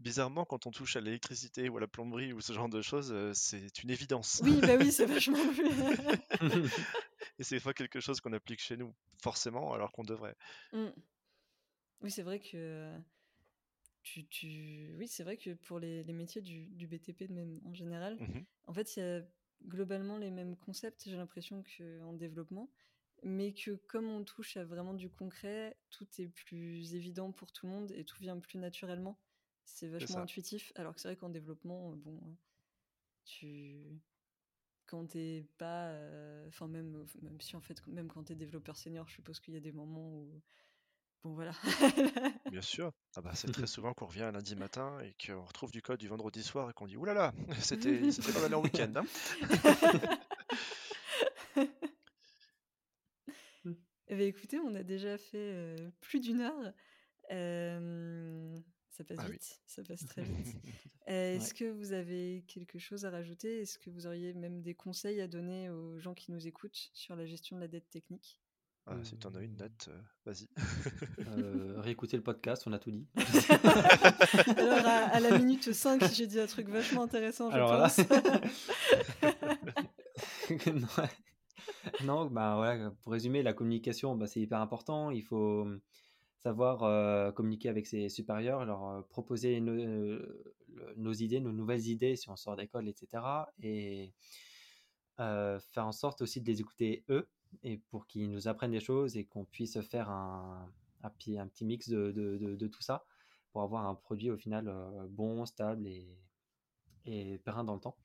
bizarrement quand on touche à l'électricité ou à la plomberie ou ce genre de choses, euh, c'est une évidence. Oui, bah oui, c'est vachement plus. et c'est pas quelque chose qu'on applique chez nous, forcément, alors qu'on devrait. Mmh. Oui, c'est vrai que tu, Oui, c'est vrai que pour les, métiers du, BTP même en général, mmh en fait, il y a globalement les mêmes concepts, j'ai l'impression, qu'en développement, mais que comme on touche à vraiment du concret, tout est plus évident pour tout le monde et tout vient plus naturellement. C'est vachement intuitif, alors que c'est vrai qu'en développement, bon, tu quand t'es pas, euh, enfin même, même si en fait, même quand t'es développeur senior, je suppose qu'il y a des moments où Bon, voilà. Bien sûr. Ah bah, c'est très souvent qu'on revient un lundi matin et qu'on retrouve du code du vendredi soir et qu'on dit oulala, c'était c'était pas mal en week-end. Hein? Eh bien, écoutez, on a déjà fait euh, plus d'une heure. ça passe ah vite, ça passe très vite. Est-ce que vous avez quelque chose à rajouter? Est-ce que vous auriez même des conseils à donner aux gens qui nous écoutent sur la gestion de la dette technique? Ah, si t'en as une note, euh, vas-y. Euh, réécouter le podcast, on a tout dit. Alors, à, la minute 5, j'ai dit un truc vachement intéressant, je Alors pense. non, bah, voilà, pour résumer, la communication, bah, c'est hyper important. Il faut savoir communiquer avec ses supérieurs, leur proposer nos, idées, nos nouvelles idées si on sort d'école, etc. Et faire en sorte aussi de les écouter eux et pour qu'ils nous apprennent des choses et qu'on puisse faire un, un, petit mix de, tout ça pour avoir un produit au final bon, stable et, et périn dans le temps.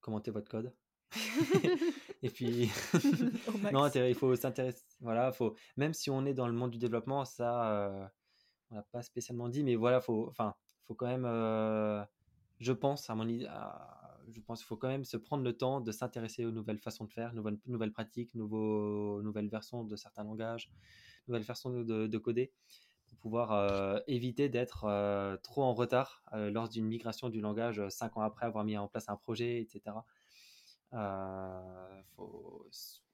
commentez votre code? et puis, non, il faut s'intéresser. Voilà, faut même si on est dans le monde du développement, ça, on n'a pas spécialement dit, mais voilà, faut, enfin, faut quand même, je pense à mon je pense qu'il faut quand même se prendre le temps de s'intéresser aux nouvelles façons de faire, nouvelles, pratiques, nouveaux, nouvelles versions de certains langages, nouvelles façons de, coder, pour pouvoir éviter d'être trop en retard lors d'une migration du langage cinq ans après avoir mis en place un projet, etc.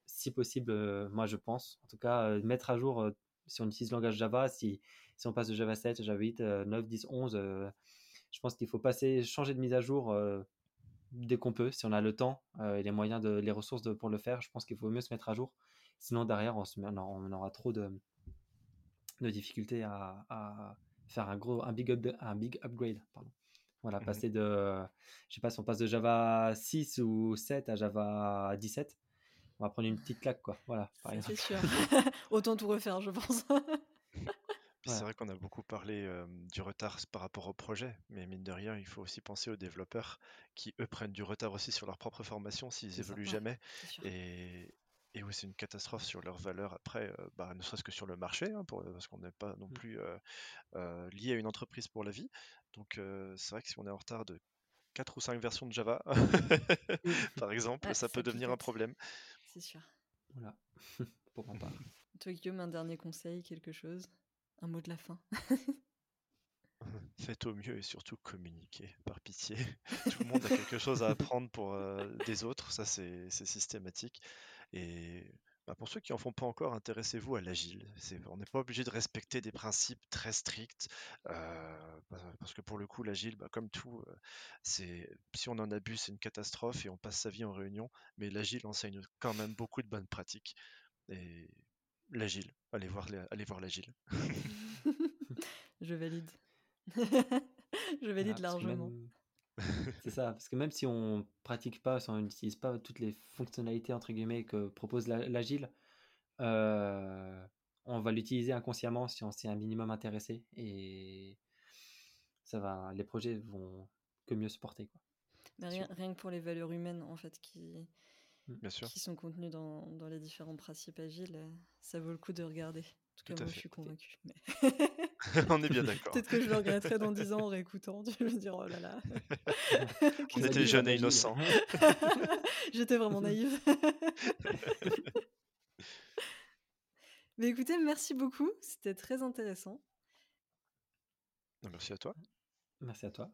si possible, moi je pense, en tout cas, mettre à jour, si on utilise le langage Java, si, si on passe de Java 7, Java 8, 9, 10, 11, je pense qu'il faut passer, changer de mise à jour dès qu'on peut, si on a le temps et les moyens, de, les ressources pour le faire, je pense qu'il faut mieux se mettre à jour. Sinon, derrière, on, se on aura trop de, de difficultés à, faire un gros, un big, un big upgrade. Pardon. Voilà, mmh passer de, je sais pas si on passe de Java 6 ou 7 à Java 17, on va prendre une petite claque, quoi. Voilà, C'est sûr. Autant tout refaire, je pense. C'est vrai qu'on a beaucoup parlé du retard par rapport au projet, mais mine de rien, il faut aussi penser aux développeurs qui, eux, prennent du retard aussi sur leur propre formation s'ils évoluent jamais. Et, et oui, c'est une catastrophe sur leur valeur après, bah, ne serait-ce que sur le marché, hein, parce qu'on n'est pas non mmh. plus lié à une entreprise pour la vie. Donc c'est vrai que si on est en retard de 4 ou 5 versions de Java, par exemple, ça peut devenir un problème. C'est sûr. Voilà, pour en parler. Toi, Guillaume, un dernier conseil, quelque chose? Mot de la fin. Faites au mieux et surtout communiquez, par pitié. Tout le monde a quelque chose à apprendre pour euh, des autres, ça c'est systématique. Et bah, pour ceux qui en font pas encore, intéressez-vous à l'agile. On n'est pas obligé de respecter des principes très stricts, euh, parce que pour le coup, l'agile, bah, comme tout, euh, c'est si on en abuse, c'est une catastrophe et on passe sa vie en réunion. Mais l'agile enseigne quand même beaucoup de bonnes pratiques. Et L'agile. Allez voir, allez voir l'agile. Je valide. Je valide largement. C'est ça, parce que même si on pratique pas, si on n'utilise pas toutes les fonctionnalités entre guillemets que propose l'agile, euh, on va l'utiliser inconsciemment si on s'est un minimum intéressé et ça va, les projets vont que mieux se porter. Quoi. Mais rien, rien, que pour les valeurs humaines en fait qui, Bien sûr. qui sont contenus dans, dans, les différents principes agiles, euh, ça vaut le coup de regarder. En tout, cas, moi, je suis convaincue. Mais... On est bien d'accord. Peut-être que je le regretterai dans 10 ans en réécoutant. Je me dire, oh là là. On était jeunes et innocents. J'étais vraiment naïve. Mais écoutez, merci beaucoup. C'était très intéressant. Merci à toi. Merci à toi.